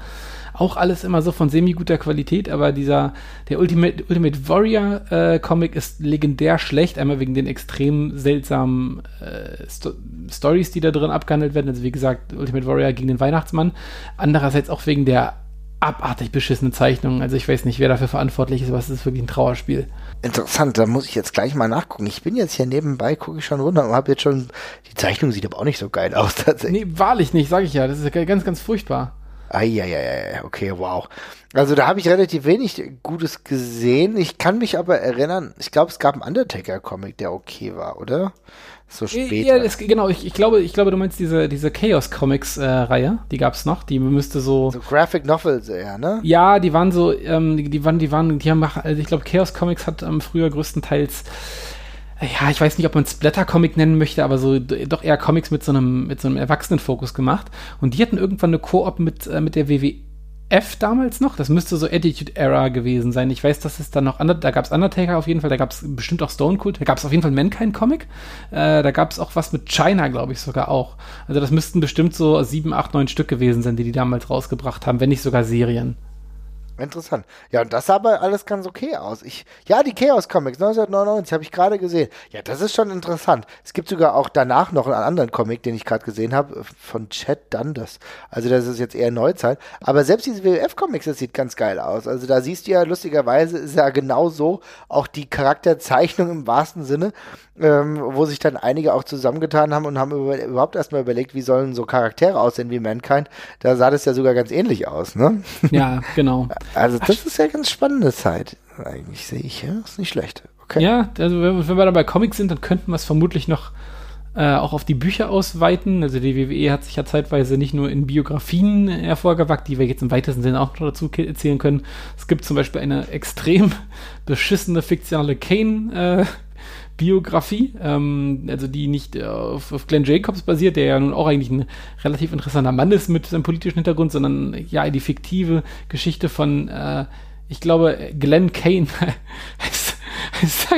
Auch alles immer so von semi-guter Qualität, aber dieser, der Ultimate, Ultimate Warrior äh, Comic ist legendär schlecht, einmal wegen den extrem seltsamen äh, Sto Stories, die da drin abgehandelt werden. Also wie gesagt, Ultimate Warrior gegen den Weihnachtsmann. Andererseits auch wegen der abartig beschissenen Zeichnungen. Also ich weiß nicht, wer dafür verantwortlich ist, aber es ist wirklich ein Trauerspiel. Interessant, da muss ich jetzt gleich mal nachgucken. Ich bin jetzt hier nebenbei, gucke ich schon runter und habe jetzt schon, die Zeichnung sieht aber auch nicht so geil aus tatsächlich. Nee, wahrlich nicht, sage ich ja. Das ist ganz, ganz furchtbar. Eieiei, okay, wow. Also da habe ich relativ wenig Gutes gesehen. Ich kann mich aber erinnern, ich glaube, es gab einen Undertaker-Comic, der okay war, oder? So später. Ja, das, genau, ich, ich, glaube, ich glaube, du meinst diese, diese Chaos-Comics-Reihe, äh, die gab es noch, die müsste so. So Graphic Novels eher, ne? Ja, die waren so, ähm, die, die waren, die waren, die haben, also ich glaube, Chaos Comics hat ähm, früher größtenteils ja, ich weiß nicht, ob man Splatter-Comic nennen möchte, aber so doch eher Comics mit so einem, mit so einem Erwachsenenfokus gemacht. Und die hatten irgendwann eine Koop mit, äh, mit der WWF damals noch. Das müsste so Attitude Era gewesen sein. Ich weiß, dass es dann noch, da gab es Undertaker auf jeden Fall, da gab es bestimmt auch Stone Cold, da gab es auf jeden Fall Mankind-Comic. Äh, da gab es auch was mit China, glaube ich sogar auch. Also das müssten bestimmt so sieben, acht, neun Stück gewesen sein, die die damals rausgebracht haben, wenn nicht sogar Serien. Interessant. Ja, und das sah aber alles ganz okay aus. Ich, ja, die Chaos Comics 1999 habe ich gerade gesehen. Ja, das ist schon interessant. Es gibt sogar auch danach noch einen anderen Comic, den ich gerade gesehen habe, von Chad Dundas. Also das ist jetzt eher Neuzeit. Aber selbst diese WWF-Comics, das sieht ganz geil aus. Also da siehst du ja, lustigerweise ist ja genau so auch die Charakterzeichnung im wahrsten Sinne, ähm, wo sich dann einige auch zusammengetan haben und haben über, überhaupt erstmal überlegt, wie sollen so Charaktere aussehen wie Mankind. Da sah das ja sogar ganz ähnlich aus, ne? Ja, genau. (laughs) Also das ist ja ganz spannende Zeit. Eigentlich sehe ich, ja. Ist nicht schlecht. Okay. Ja, also wenn, wenn wir dann bei Comics sind, dann könnten wir es vermutlich noch äh, auch auf die Bücher ausweiten. Also die WWE hat sich ja zeitweise nicht nur in Biografien hervorgewagt, die wir jetzt im weitesten Sinne auch noch dazu erzählen können. Es gibt zum Beispiel eine extrem (laughs) beschissene fiktionale Kane- äh, Biografie, ähm, also die nicht äh, auf, auf Glenn Jacobs basiert, der ja nun auch eigentlich ein relativ interessanter Mann ist mit seinem politischen Hintergrund, sondern ja die fiktive Geschichte von, äh, ich glaube, Glenn Kane (laughs) heißt, heißt,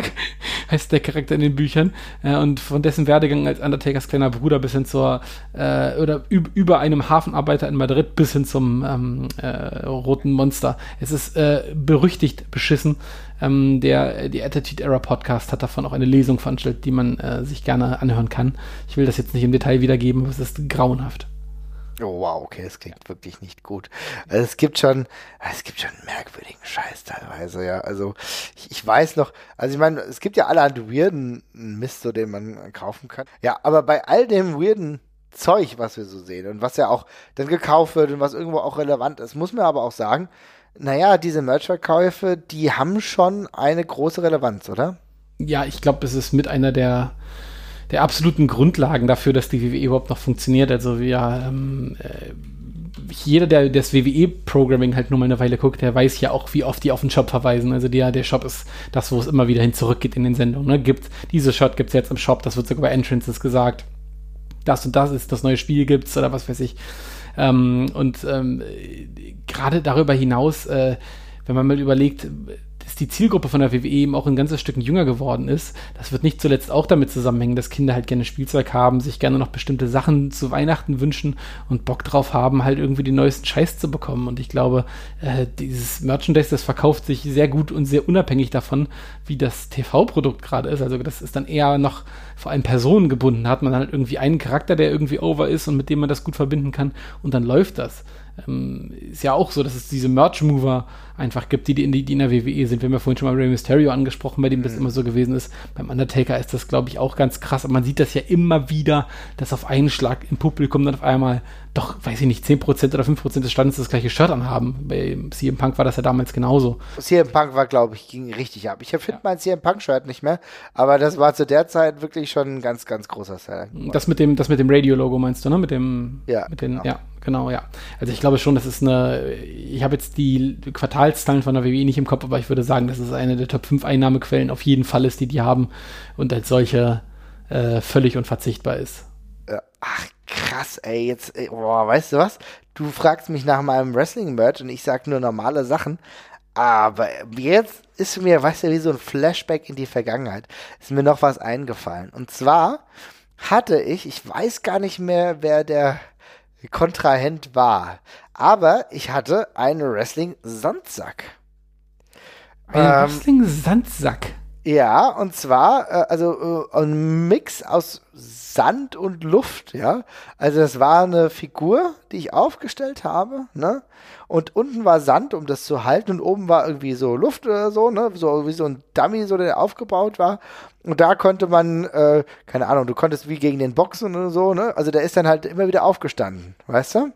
heißt, der, Charakter in den Büchern äh, und von dessen Werdegang als Undertakers kleiner Bruder bis hin zur äh, oder über einem Hafenarbeiter in Madrid bis hin zum ähm, äh, roten Monster. Es ist äh, berüchtigt beschissen ähm, der, die Attitude Era Podcast hat davon auch eine Lesung veranstaltet, die man äh, sich gerne anhören kann. Ich will das jetzt nicht im Detail wiedergeben, aber es ist grauenhaft. Oh wow, okay, es klingt wirklich nicht gut. Also es gibt schon, es gibt schon merkwürdigen Scheiß teilweise, ja. Also ich, ich weiß noch, also ich meine, es gibt ja allerhand weirden Mist, so den man kaufen kann. Ja, aber bei all dem weirden Zeug, was wir so sehen und was ja auch dann gekauft wird und was irgendwo auch relevant ist, muss man aber auch sagen, naja, diese Merch-Verkäufe, die haben schon eine große Relevanz, oder? Ja, ich glaube, es ist mit einer der, der absoluten Grundlagen dafür, dass die WWE überhaupt noch funktioniert. Also ja, ähm, äh, jeder, der das WWE-Programming halt nur mal eine Weile guckt, der weiß ja auch, wie oft die auf den Shop verweisen. Also der, der Shop ist das, wo es immer wieder hin zurückgeht in den Sendungen. Ne? Gibt, diese Shot gibt es jetzt im Shop, das wird sogar bei Entrances gesagt. Das und das ist, das neue Spiel gibt's oder was weiß ich. Ähm, und ähm, gerade darüber hinaus, äh, wenn man mal überlegt, dass die Zielgruppe von der WWE eben auch ein ganzes Stück jünger geworden ist. Das wird nicht zuletzt auch damit zusammenhängen, dass Kinder halt gerne Spielzeug haben, sich gerne noch bestimmte Sachen zu Weihnachten wünschen und Bock drauf haben, halt irgendwie den neuesten Scheiß zu bekommen. Und ich glaube, äh, dieses Merchandise, das verkauft sich sehr gut und sehr unabhängig davon, wie das TV-Produkt gerade ist. Also das ist dann eher noch vor allem Personen gebunden. Da hat man halt irgendwie einen Charakter, der irgendwie over ist und mit dem man das gut verbinden kann und dann läuft das ähm, ist ja auch so, dass es diese Merch-Mover einfach gibt, die, die, in, die, in der WWE sind. Wir haben ja vorhin schon mal Rey Mysterio angesprochen, bei dem das mhm. immer so gewesen ist. Beim Undertaker ist das, glaube ich, auch ganz krass. Aber man sieht das ja immer wieder, dass auf einen Schlag im Publikum dann auf einmal doch, weiß ich nicht, 10% oder 5% des Standes das gleiche Shirt anhaben. Bei CM Punk war das ja damals genauso. CM Punk war, glaube ich, ging richtig ab. Ich finde ja. mein CM Punk-Shirt nicht mehr, aber das war zu der Zeit wirklich schon ein ganz, ganz großer Seller. Das mit dem, das mit dem Radio-Logo meinst du, ne? Mit dem, ja, mit den, genau. ja, genau, ja. Also ich glaube schon, das ist eine, ich habe jetzt die Quartalszahlen von der WWE nicht im Kopf, aber ich würde sagen, dass es eine der Top 5 Einnahmequellen auf jeden Fall ist, die die haben und als solche äh, völlig unverzichtbar ist. Ach, krass, ey, jetzt, ey, boah, weißt du was? Du fragst mich nach meinem Wrestling-Merch und ich sag nur normale Sachen. Aber jetzt ist mir, weißt du, wie so ein Flashback in die Vergangenheit, ist mir noch was eingefallen. Und zwar hatte ich, ich weiß gar nicht mehr, wer der Kontrahent war, aber ich hatte einen Wrestling-Sandsack. Ein ähm, Wrestling-Sandsack? Ja, und zwar, äh, also äh, ein Mix aus Sand und Luft, ja. Also das war eine Figur, die ich aufgestellt habe, ne? Und unten war Sand, um das zu halten, und oben war irgendwie so Luft oder so, ne? So wie so ein Dummy, so der aufgebaut war. Und da konnte man, äh, keine Ahnung, du konntest wie gegen den Boxen oder so, ne? Also der ist dann halt immer wieder aufgestanden, weißt du?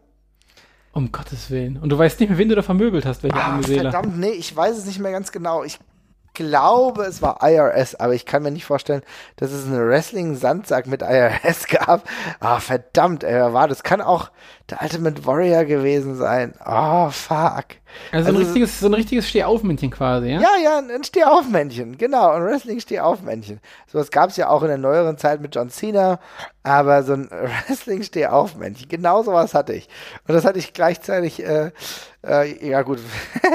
Um Gottes Willen. Und du weißt nicht mehr, wen du da vermöbelt hast, welche ah, Verdammt, nee, ich weiß es nicht mehr ganz genau. Ich glaube, es war IRS, aber ich kann mir nicht vorstellen, dass es einen Wrestling-Sandsack mit IRS (laughs) gab. Ah, verdammt, ey, wer war das? Kann auch der Ultimate Warrior gewesen sein. Oh, fuck. Also, also ein richtiges, so ein richtiges Stehaufmännchen quasi, ja? Ja, ja, ein Stehaufmännchen, genau, ein Wrestling-Stehaufmännchen. Sowas gab es ja auch in der neueren Zeit mit John Cena, aber so ein (laughs) Wrestling-Stehaufmännchen, genau sowas hatte ich. Und das hatte ich gleichzeitig äh, Äh, ja, gut.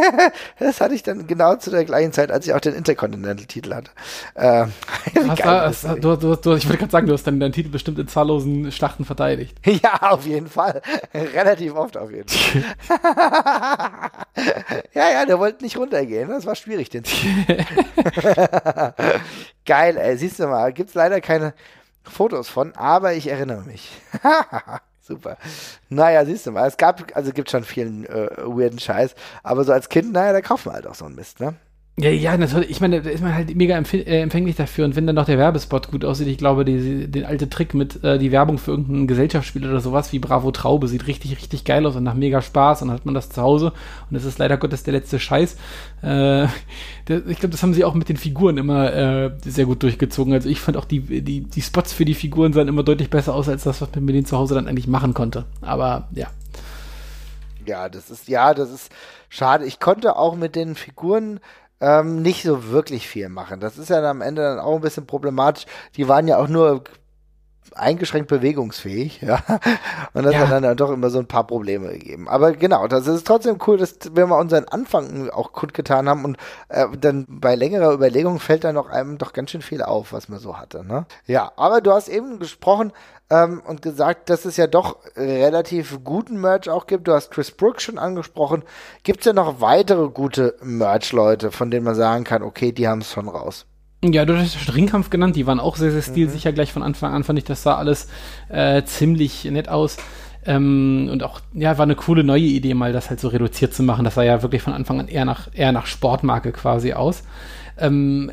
(laughs) das hatte ich dann genau zu der gleichen Zeit, als ich auch den Intercontinental-Titel hatte. (laughs) Äh, hast, hast, du, du, du, ich wollte gerade sagen, du hast dann deinen Titel bestimmt in zahllosen Schlachten verteidigt. (laughs) Ja, auf jeden Fall. Relativ oft auf jeden Fall. ja, ja, der wollte nicht runtergehen. Das war schwierig, den Titel. Geil, ey. Siehst du mal, gibt's leider keine Fotos von, aber ich erinnere mich. Super. Naja, siehst du mal, es gab, also gibt schon vielen äh, weirden Scheiß, aber so als Kind, naja, da kauft man halt auch so einen Mist, ne? Ja, ja, natürlich. Ich meine, da ist man halt mega äh, empfänglich dafür. Und wenn dann noch der Werbespot gut aussieht, ich glaube, die, den alte Trick mit äh, die Werbung für irgendein Gesellschaftsspiel oder sowas wie Bravo Traube sieht richtig, richtig geil aus und nach mega Spaß. Und dann hat man das zu Hause. Und es ist leider Gottes der letzte Scheiß. Äh, (laughs) der, ich glaube, das haben sie auch mit den Figuren immer äh, sehr gut durchgezogen. Also ich fand auch die, die, die Spots für die Figuren sahen immer deutlich besser aus, als das, was man mit denen zu Hause dann eigentlich machen konnte. Aber ja. Ja, das ist, ja, das ist schade. Ich konnte auch mit den Figuren ähm, nicht so wirklich viel machen. Das ist ja dann am Ende dann auch ein bisschen problematisch. Die waren ja auch nur eingeschränkt bewegungsfähig, (laughs) ja. Und das ja. hat dann doch immer so ein paar Probleme gegeben. Aber genau, das ist trotzdem cool, dass wir mal unseren Anfang auch gut getan haben und äh, dann bei längerer Überlegung fällt dann noch einem doch ganz schön viel auf, was man so hatte, ne? Ja, aber du hast eben gesprochen ähm, und gesagt, dass es ja doch relativ guten Merch auch gibt. Du hast Chris Brooks schon angesprochen. Gibt es ja noch weitere gute Merch-Leute, von denen man sagen kann, okay, die haben es schon raus? Ja, du hast den Ringkampf genannt, die waren auch sehr, sehr stilsicher. Mhm. Gleich von Anfang an fand ich, das sah alles äh, ziemlich nett aus. Ähm, und auch, ja, war eine coole neue Idee, mal das halt so reduziert zu machen. Das sah ja wirklich von Anfang an eher nach, eher nach Sportmarke quasi aus. Ähm,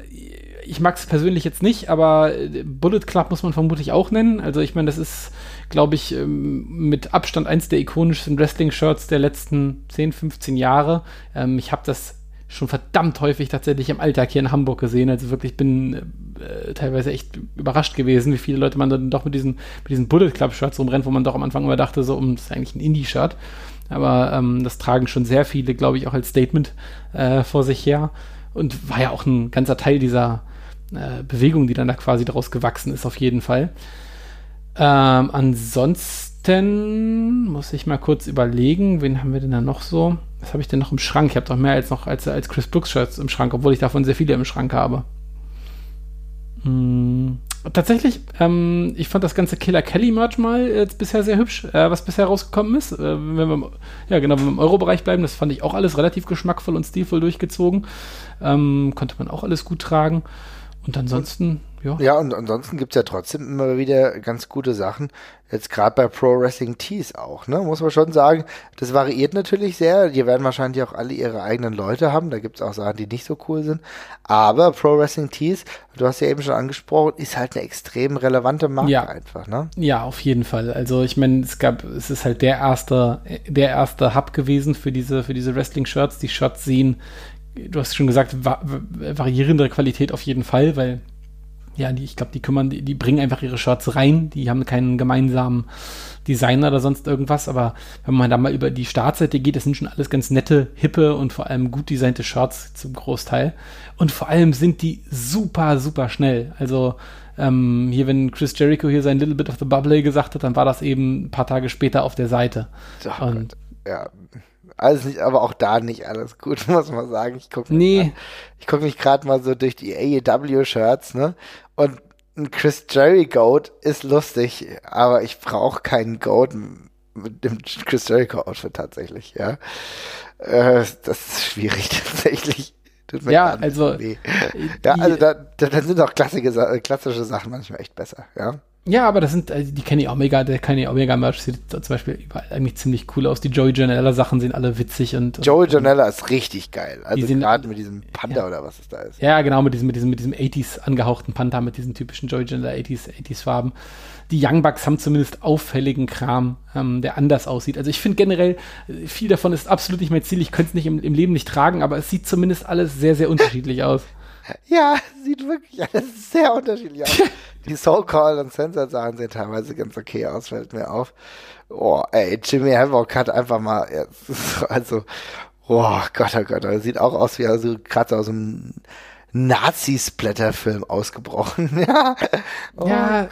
ich mag es persönlich jetzt nicht, aber äh, Bullet Club muss man vermutlich auch nennen. Also ich meine, das ist, glaube ich, ähm, mit Abstand eins der ikonischsten Wrestling-Shirts der letzten 10, 15 Jahre. Ähm, ich habe das schon verdammt häufig tatsächlich im Alltag hier in Hamburg gesehen. Also wirklich bin äh, teilweise echt überrascht gewesen, wie viele Leute man dann doch mit diesen, mit diesen Bullet Club Shirts rumrennt, wo man doch am Anfang immer dachte, so, um, das ist eigentlich ein Indie-Shirt. Aber ähm, das tragen schon sehr viele, glaube ich, auch als Statement äh, vor sich her. Und war ja auch ein ganzer Teil dieser äh, Bewegung, die dann da quasi daraus gewachsen ist, auf jeden Fall. Ähm, ansonsten muss ich mal kurz überlegen, wen haben wir denn da noch so? Was habe ich denn noch im Schrank? Ich habe doch mehr als noch als, als Chris Brooks Shirts im Schrank, obwohl ich davon sehr viele im Schrank habe. Hm. Tatsächlich, ähm, ich fand das ganze Killer Kelly Merch mal jetzt bisher sehr hübsch, äh, was bisher rausgekommen ist. Äh, wenn wir, ja genau, wenn wir im Euro-Bereich bleiben, das fand ich auch alles relativ geschmackvoll und stilvoll durchgezogen. Ähm, konnte man auch alles gut tragen. Und ansonsten, ja. Ja, und ansonsten gibt's ja trotzdem immer wieder ganz gute Sachen. Jetzt gerade bei Pro Wrestling Tees auch, ne? Muss man schon sagen. Das variiert natürlich sehr. Die werden wahrscheinlich auch alle ihre eigenen Leute haben. Da gibt's auch Sachen, die nicht so cool sind. Aber Pro Wrestling Tees, du hast ja eben schon angesprochen, ist halt eine extrem relevante Marke ja. einfach, ne? Ja, auf jeden Fall. Also ich meine, es gab, es ist halt der erste, der erste Hub gewesen für diese, für diese Wrestling-Shirts. Die Shirts sehen du hast schon gesagt, va variierende Qualität auf jeden Fall, weil ja, die, ich glaube, die kümmern, die, die, bringen einfach ihre Shirts rein, die haben keinen gemeinsamen Designer oder sonst irgendwas, aber wenn man da mal über die Startseite geht, das sind schon alles ganz nette, hippe und vor allem gut designte Shirts zum Großteil. Und vor allem sind die super, super schnell. Also ähm, hier, wenn Chris Jericho hier sein Little Bit of the Bubble gesagt hat, dann war das eben ein paar Tage später auf der Seite. Oh und ja, alles nicht, aber auch da nicht alles gut, (laughs) muss man sagen. Ich gucke nee. ich guck mich gerade mal so durch die AEW-Shirts, ne? Und ein Chris Jerry Goat ist lustig, aber ich brauche keinen Goat mit dem (laughs) Chris Jericho Outfit tatsächlich, ja. Äh, das ist schwierig (laughs) tatsächlich. ja, also. Ja, also da, da, da sind auch klassische, klassische Sachen manchmal echt besser, ja. Ja, aber das sind, also die Kenny Omega, der Kenny Omega Merch sieht zum Beispiel überall eigentlich ziemlich cool aus. Die Joey Janella Sachen sehen alle witzig und. Joey Janella ist richtig geil. Also gerade mit diesem Panda ja. oder was es da ist. Ja, genau, mit diesem, mit diesem, mit diesem 80s angehauchten Panda, mit diesen typischen Joey Janella 80s, 80s Farben. Die Young Bucks haben zumindest auffälligen Kram, ähm, der anders aussieht. Also ich finde generell, viel davon ist absolut nicht mein Ziel. Ich könnte es nicht im, im Leben nicht tragen, aber es sieht zumindest alles sehr, sehr unterschiedlich aus. Ja, (laughs) sieht wirklich alles sehr unterschiedlich aus. (laughs) Die Soul Call und Sensor Sachen sehen teilweise ganz okay aus, fällt mir auf. Oh, ey, Jimmy Havoc hat einfach mal, (laughs) also, oh Gott, oh Gott, er sieht auch aus wie also gerade aus einem Nazi-Splatter-Film ausgebrochen. (laughs) ja, oh, ja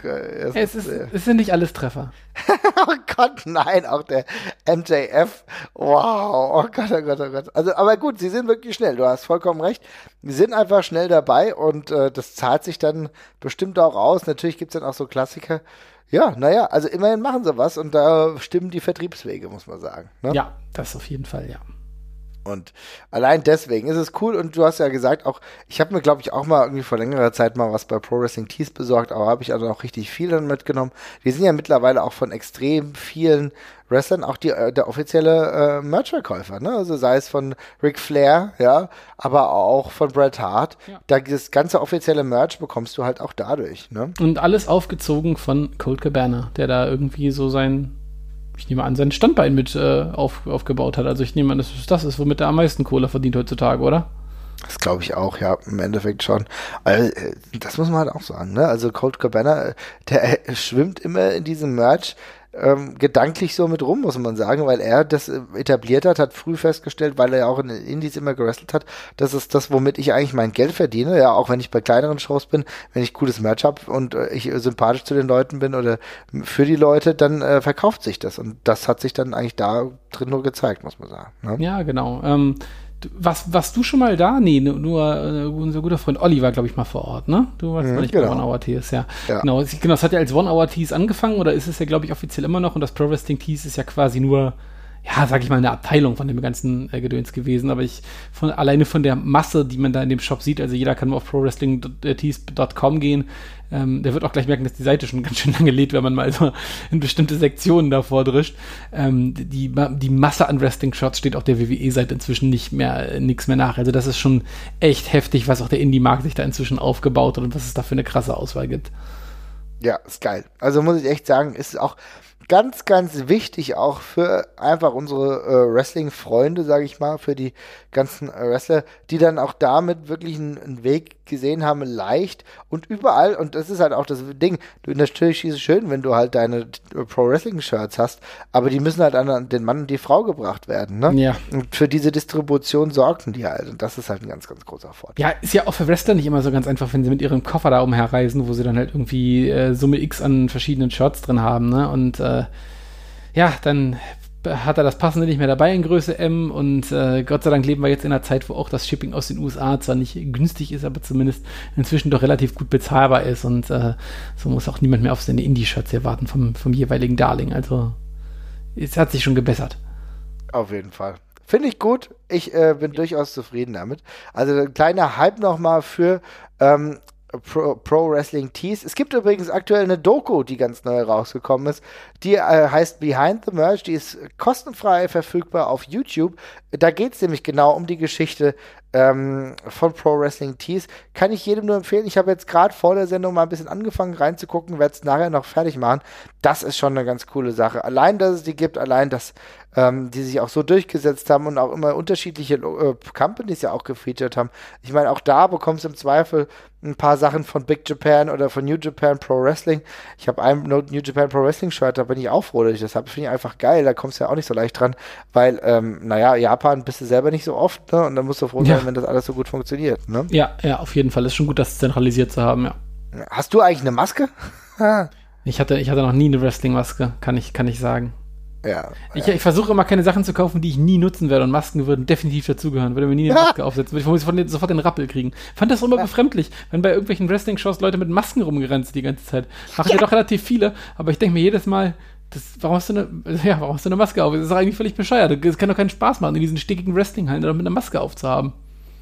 es, ist, es sind nicht alles Treffer. (laughs) oh Gott, nein, auch der MJF. Wow, oh Gott, oh Gott, oh Gott. Also, aber gut, sie sind wirklich schnell. Du hast vollkommen recht. Sie sind einfach schnell dabei und äh, das zahlt sich dann bestimmt auch aus. Natürlich gibt's dann auch so Klassiker. Ja, naja, also immerhin machen sie was und da stimmen die Vertriebswege, muss man sagen. Ne? Ja, das auf jeden Fall, ja. Und allein deswegen ist es cool. Und du hast ja gesagt, auch, ich habe mir, glaube ich, auch mal irgendwie vor längerer Zeit mal was bei Pro Wrestling Tees besorgt, aber habe ich also auch richtig viel dann mitgenommen. Die sind ja mittlerweile auch von extrem vielen Wrestlern auch die, äh, der offizielle äh, Merch-Verkäufer, ne? Also sei es von Ric Flair, ja, aber auch von Bret Hart. Ja. Da, das ganze offizielle Merch bekommst du halt auch dadurch, ne? Und alles aufgezogen von Colt Cabana, der da irgendwie so sein ich nehme an, sein Standbein mit äh, auf, aufgebaut hat. Also ich nehme an, das ist das ist, womit er am meisten Kohle verdient heutzutage, oder? Das glaube ich auch, ja, im Endeffekt schon. Also, das muss man halt auch sagen, ne? Also Colt Cabana, der schwimmt immer in diesem Merch ähm, gedanklich so mit rum, muss man sagen, weil er das äh, etabliert hat, hat früh festgestellt, weil er ja auch in den Indies immer gewrestelt hat, das ist das, womit ich eigentlich mein Geld verdiene, ja, auch wenn ich bei kleineren Shows bin, wenn ich cooles Merch habe und äh, ich sympathisch zu den Leuten bin oder für die Leute, dann äh, verkauft sich das und das hat sich dann eigentlich da drin nur gezeigt, muss man sagen. Ne? Ja, genau. Ähm, was, warst du schon mal da? Nee, nur, äh, unser guter Freund Olli war, glaube ich, mal vor Ort, ne? Du warst mhm, nicht genau. bei One Hour Tees, ja. ja. Genau, genau, es hat ja als One Hour Tees angefangen oder ist es ja, glaube ich, offiziell immer noch und das Pro Wrestling Tees ist ja quasi nur ja, sag ich mal, eine Abteilung von dem ganzen äh, Gedöns gewesen, aber ich von alleine von der Masse, die man da in dem Shop sieht, also jeder kann auf prowrestlingtees.com gehen. Ähm, der wird auch gleich merken, dass die Seite schon (laughs) ganz schön lange lädt, wenn man mal so in bestimmte Sektionen davor drischt. Ähm, die, die Masse an Wrestling-Shots steht auf der WWE-Seite inzwischen nicht mehr, äh, nichts mehr nach. Also das ist schon echt heftig, was auch der Indie-Markt sich da inzwischen aufgebaut hat und was es da für eine krasse Auswahl gibt. Ja, ist geil. Also muss ich echt sagen, ist auch, ganz, ganz wichtig auch für einfach unsere äh, Wrestling-Freunde, sage ich mal, für die ganzen äh, Wrestler, die dann auch damit wirklich einen, einen, Weg gesehen haben, leicht und überall, und das ist halt auch das Ding, du, natürlich ist es schön, wenn du halt deine Pro-Wrestling-Shirts hast, aber die müssen halt an den Mann und die Frau gebracht werden, ne? Ja. Und für diese Distribution sorgten die halt, und das ist halt ein ganz, ganz großer Vorteil. Ja, ist ja auch für Wrestler nicht immer so ganz einfach, wenn sie mit ihrem Koffer da umherreisen, wo sie dann halt irgendwie äh, Summe X an verschiedenen Shirts drin haben, ne? Und äh, ja, dann hat er das passende nicht mehr dabei in Größe M und äh, Gott sei Dank leben wir jetzt in einer Zeit, wo auch das Shipping aus den USA zwar nicht günstig ist, aber zumindest inzwischen doch relativ gut bezahlbar ist und äh, so muss auch niemand mehr auf seine Indie-Shirts erwarten vom, vom jeweiligen Darling. Also es hat sich schon gebessert. Auf jeden Fall. Finde ich gut. Ich äh, bin durchaus zufrieden damit. Also ein kleiner Hype nochmal für ähm, Pro, Pro, Wrestling Tees. Es gibt übrigens aktuell eine Doku, die ganz neu rausgekommen ist. Die äh, heißt Behind the Merch. Die ist kostenfrei verfügbar auf YouTube. Da geht es nämlich genau um die Geschichte ähm, von Pro Wrestling Tees. Kann ich jedem nur empfehlen. Ich habe jetzt gerade vor der Sendung mal ein bisschen angefangen reinzugucken, werde es nachher noch fertig machen. Das ist schon eine ganz coole Sache. Allein, dass es die gibt, allein, dass ähm, die sich auch so durchgesetzt haben und auch immer unterschiedliche äh, Companies ja auch gefeatured haben. Ich meine, auch da bekommst du im Zweifel ein paar Sachen von Big Japan oder von New Japan Pro Wrestling. Ich habe ein New Japan Pro Wrestling Shirt, da bin ich auch froh, dass ich das habe. Finde ich einfach geil. Da kommst du ja auch nicht so leicht dran, weil, ähm, naja, Japan bist du selber nicht so oft, ne? Und dann musst du froh sein, ja. wenn das alles so gut funktioniert, ne? Ja, ja, auf jeden Fall. Ist schon gut, das zentralisiert zu haben, ja. Hast du eigentlich eine Maske? (laughs) ich hatte, ich hatte noch nie eine Wrestling-Maske, kann ich, kann ich sagen. Ja. Ich, ich versuche immer keine Sachen zu kaufen, die ich nie nutzen werde und Masken würden definitiv dazugehören. Würde mir nie eine (laughs) Maske aufsetzen, würde ich sofort, sofort den Rappel kriegen. Fand das immer ja. befremdlich, wenn bei irgendwelchen Wrestling-Shows Leute mit Masken rumgerannt sind die ganze Zeit. Machen ja. ja doch relativ viele, aber ich denke mir jedes Mal, das, warum hast du eine, (laughs) ja, warum hast du eine Maske auf? Das ist doch eigentlich völlig bescheuert. Es kann doch keinen Spaß machen, in diesen stickigen Wrestling-Hallen mit einer Maske aufzuhaben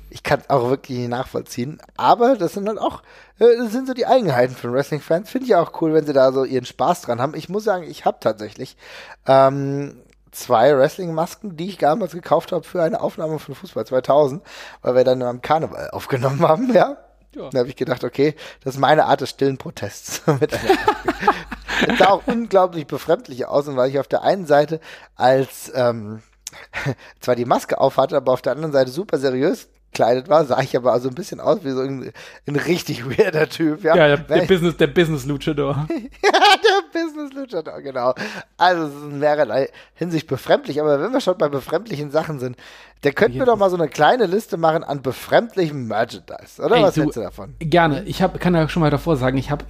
ich kann es auch wirklich nicht nachvollziehen. Aber das sind halt auch, äh, das sind so die Eigenheiten von Wrestling-Fans. Finde ich auch cool, wenn sie da so ihren Spaß dran haben. Ich muss sagen, ich habe tatsächlich ähm, zwei Wrestling-Masken, die ich damals gekauft habe für eine Aufnahme von Fußball 2000, weil wir dann am Karneval aufgenommen haben, ja. Ja. Da habe ich gedacht, okay, das ist meine Art des stillen Protests. (laughs) das (laughs) sah auch unglaublich befremdlich aus und weil ich auf der einen Seite als ähm, (laughs) zwar die Maske aufhatte, aber auf der anderen Seite super seriös gekleidet war, sah ich aber also ein bisschen aus wie so ein, ein richtig (laughs) weirder Typ. Ja, ja der, der Business, der Business Luchador. (laughs) ja, der Business Luchador, genau. Also es ist in mehrerlei Hinsicht befremdlich, aber wenn wir schon bei befremdlichen Sachen sind, Der könnte mir doch mal so eine kleine Liste machen an befremdlichem Merchandise, oder? Ey, Was du- hältst du davon? Gerne. Ich hab, kann ja schon mal davor sagen, ich habe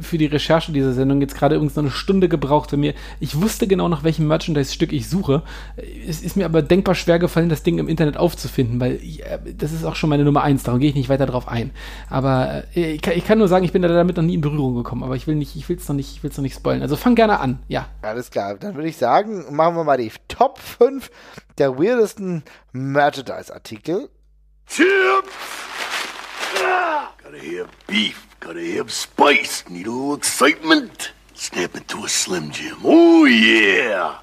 für die Recherche dieser Sendung jetzt gerade übrigens noch eine Stunde gebraucht für mir. Ich wusste genau, nach welchem Merchandise-Stück ich suche. Es ist mir aber denkbar schwer gefallen, das Ding im Internet aufzufinden, weil ich, äh, das ist auch schon meine Nummer eins. Darum gehe ich nicht weiter drauf ein. Aber äh, ich, kann, ich kann nur sagen, ich bin da damit noch nie in Berührung gekommen. Aber ich will nicht, ich will es noch nicht, ich will es noch nicht spoilen. Also fang gerne an. Ja. Alles klar, dann würde ich sagen, machen wir mal die Top 5 der weirdesten Merchandise-Artikel. Gotta have beef, gotta have spice, need a little excitement. Snap into a Slim Jim. Oh yeah!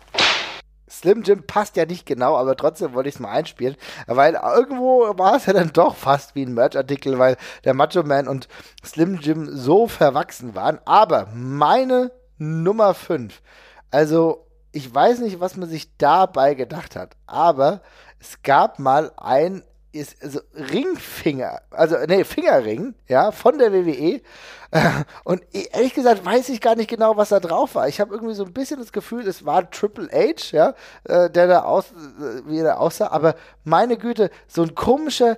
Slim Jim passt ja nicht genau, aber trotzdem wollte ich es mal einspielen, weil irgendwo war es ja dann doch fast wie ein Merch-Artikel, weil der Macho Man und Slim Jim so verwachsen waren. Aber meine Nummer 5, also ich weiß nicht, was man sich dabei gedacht hat, aber es gab mal ein ist also Ringfinger, also nee, Fingerring, ja, von der WWE. (laughs) Und ehrlich gesagt weiß ich gar nicht genau, was da drauf war. Ich habe irgendwie so ein bisschen das Gefühl, es war Triple H, ja, äh, der da aus, äh, wie er aussah. Aber meine Güte, so ein komischer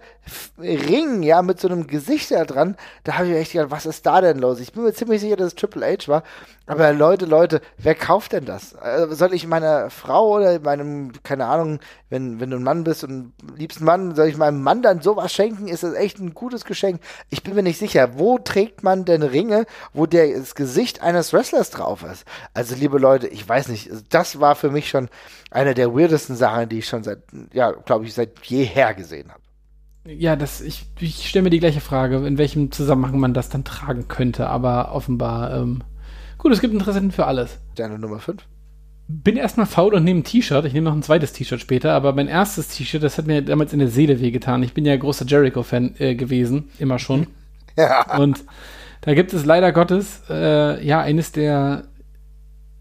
Ring, ja, mit so einem Gesicht da dran. Da habe ich echt gedacht, was ist da denn los? Ich bin mir ziemlich sicher, dass es Triple H war. Aber Leute, Leute, wer kauft denn das? Äh, soll ich meiner Frau oder meinem, keine Ahnung, wenn, wenn du ein Mann bist und liebsten Mann, soll ich meinem Mann dann sowas schenken? Ist das echt ein gutes Geschenk? Ich bin mir nicht sicher. Wo trägt man denn Ringe, wo der, das Gesicht eines Wrestlers drauf ist? Also, liebe Leute, ich weiß nicht. Das war für mich schon eine der weirdesten Sachen, die ich schon seit, ja, glaube ich, seit jeher gesehen habe. Ja, das, ich, ich stelle mir die gleiche Frage, in welchem Zusammenhang man das dann tragen könnte, aber offenbar, ähm, gut, es gibt Interessenten für alles. Deine Nummer 5? Bin erstmal faul und nehme ein T-Shirt. Ich nehme noch ein zweites T-Shirt später, aber mein erstes T-Shirt, das hat mir damals in der Seele wehgetan. Ich bin ja großer Jericho-Fan äh, gewesen, immer schon. (laughs) Ja. Und da gibt es leider Gottes, äh, ja, eines der,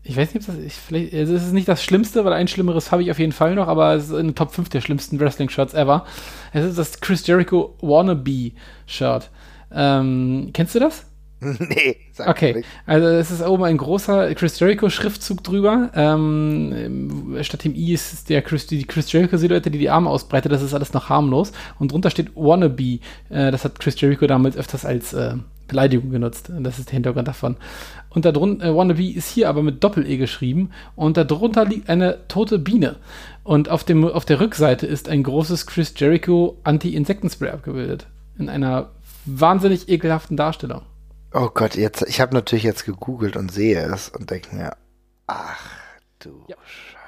ich weiß nicht, ob das, ich, vielleicht, also es ist nicht das Schlimmste, weil ein Schlimmeres habe ich auf jeden Fall noch, aber es ist in den Top 5 der schlimmsten Wrestling-Shirts ever. Es ist das Chris Jericho Wannabe-Shirt. Ähm, kennst du das? (laughs) nee, sag Okay, nicht. also es ist oben ein großer Chris Jericho-Schriftzug drüber. Ähm, statt dem I ist der Chris, die Chris Jericho-Silhouette, die die Arme ausbreitet. Das ist alles noch harmlos. Und drunter steht Wannabe. Äh, das hat Chris Jericho damals öfters als äh, Beleidigung genutzt. Das ist der Hintergrund davon. Und darunter, äh, Wannabe ist hier aber mit Doppel-E geschrieben. Und darunter liegt eine tote Biene. Und auf, dem, auf der Rückseite ist ein großes Chris Jericho Anti-Insektenspray abgebildet. In einer wahnsinnig ekelhaften Darstellung. Oh Gott, jetzt, ich habe natürlich jetzt gegoogelt und sehe es und denke mir, ach du Ja. Scheiße.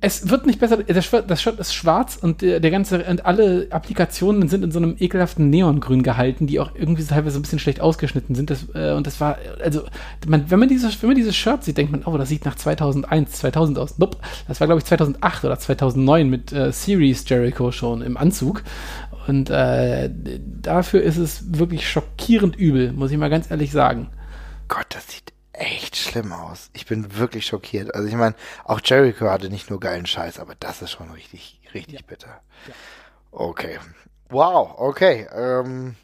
Es wird nicht besser. Das Shirt, ist schwarz und der, ganze und alle Applikationen sind in so einem ekelhaften Neongrün gehalten, die auch irgendwie teilweise ein bisschen schlecht ausgeschnitten sind. Das, äh, und das war also, man, wenn man dieses, wenn man dieses Shirt sieht, denkt man, oh, das sieht nach 2001, 2000 aus. Nope, das war glaube ich 2008 oder 2009 mit äh, Series Jericho schon im Anzug. Und äh, dafür ist es wirklich schockierend übel, muss ich mal ganz ehrlich sagen. Gott, das sieht echt schlimm aus. Ich bin wirklich schockiert. Also ich meine, auch Jericho hatte nicht nur geilen Scheiß, aber das ist schon richtig, richtig bitter. Okay. Wow, okay. Ähm,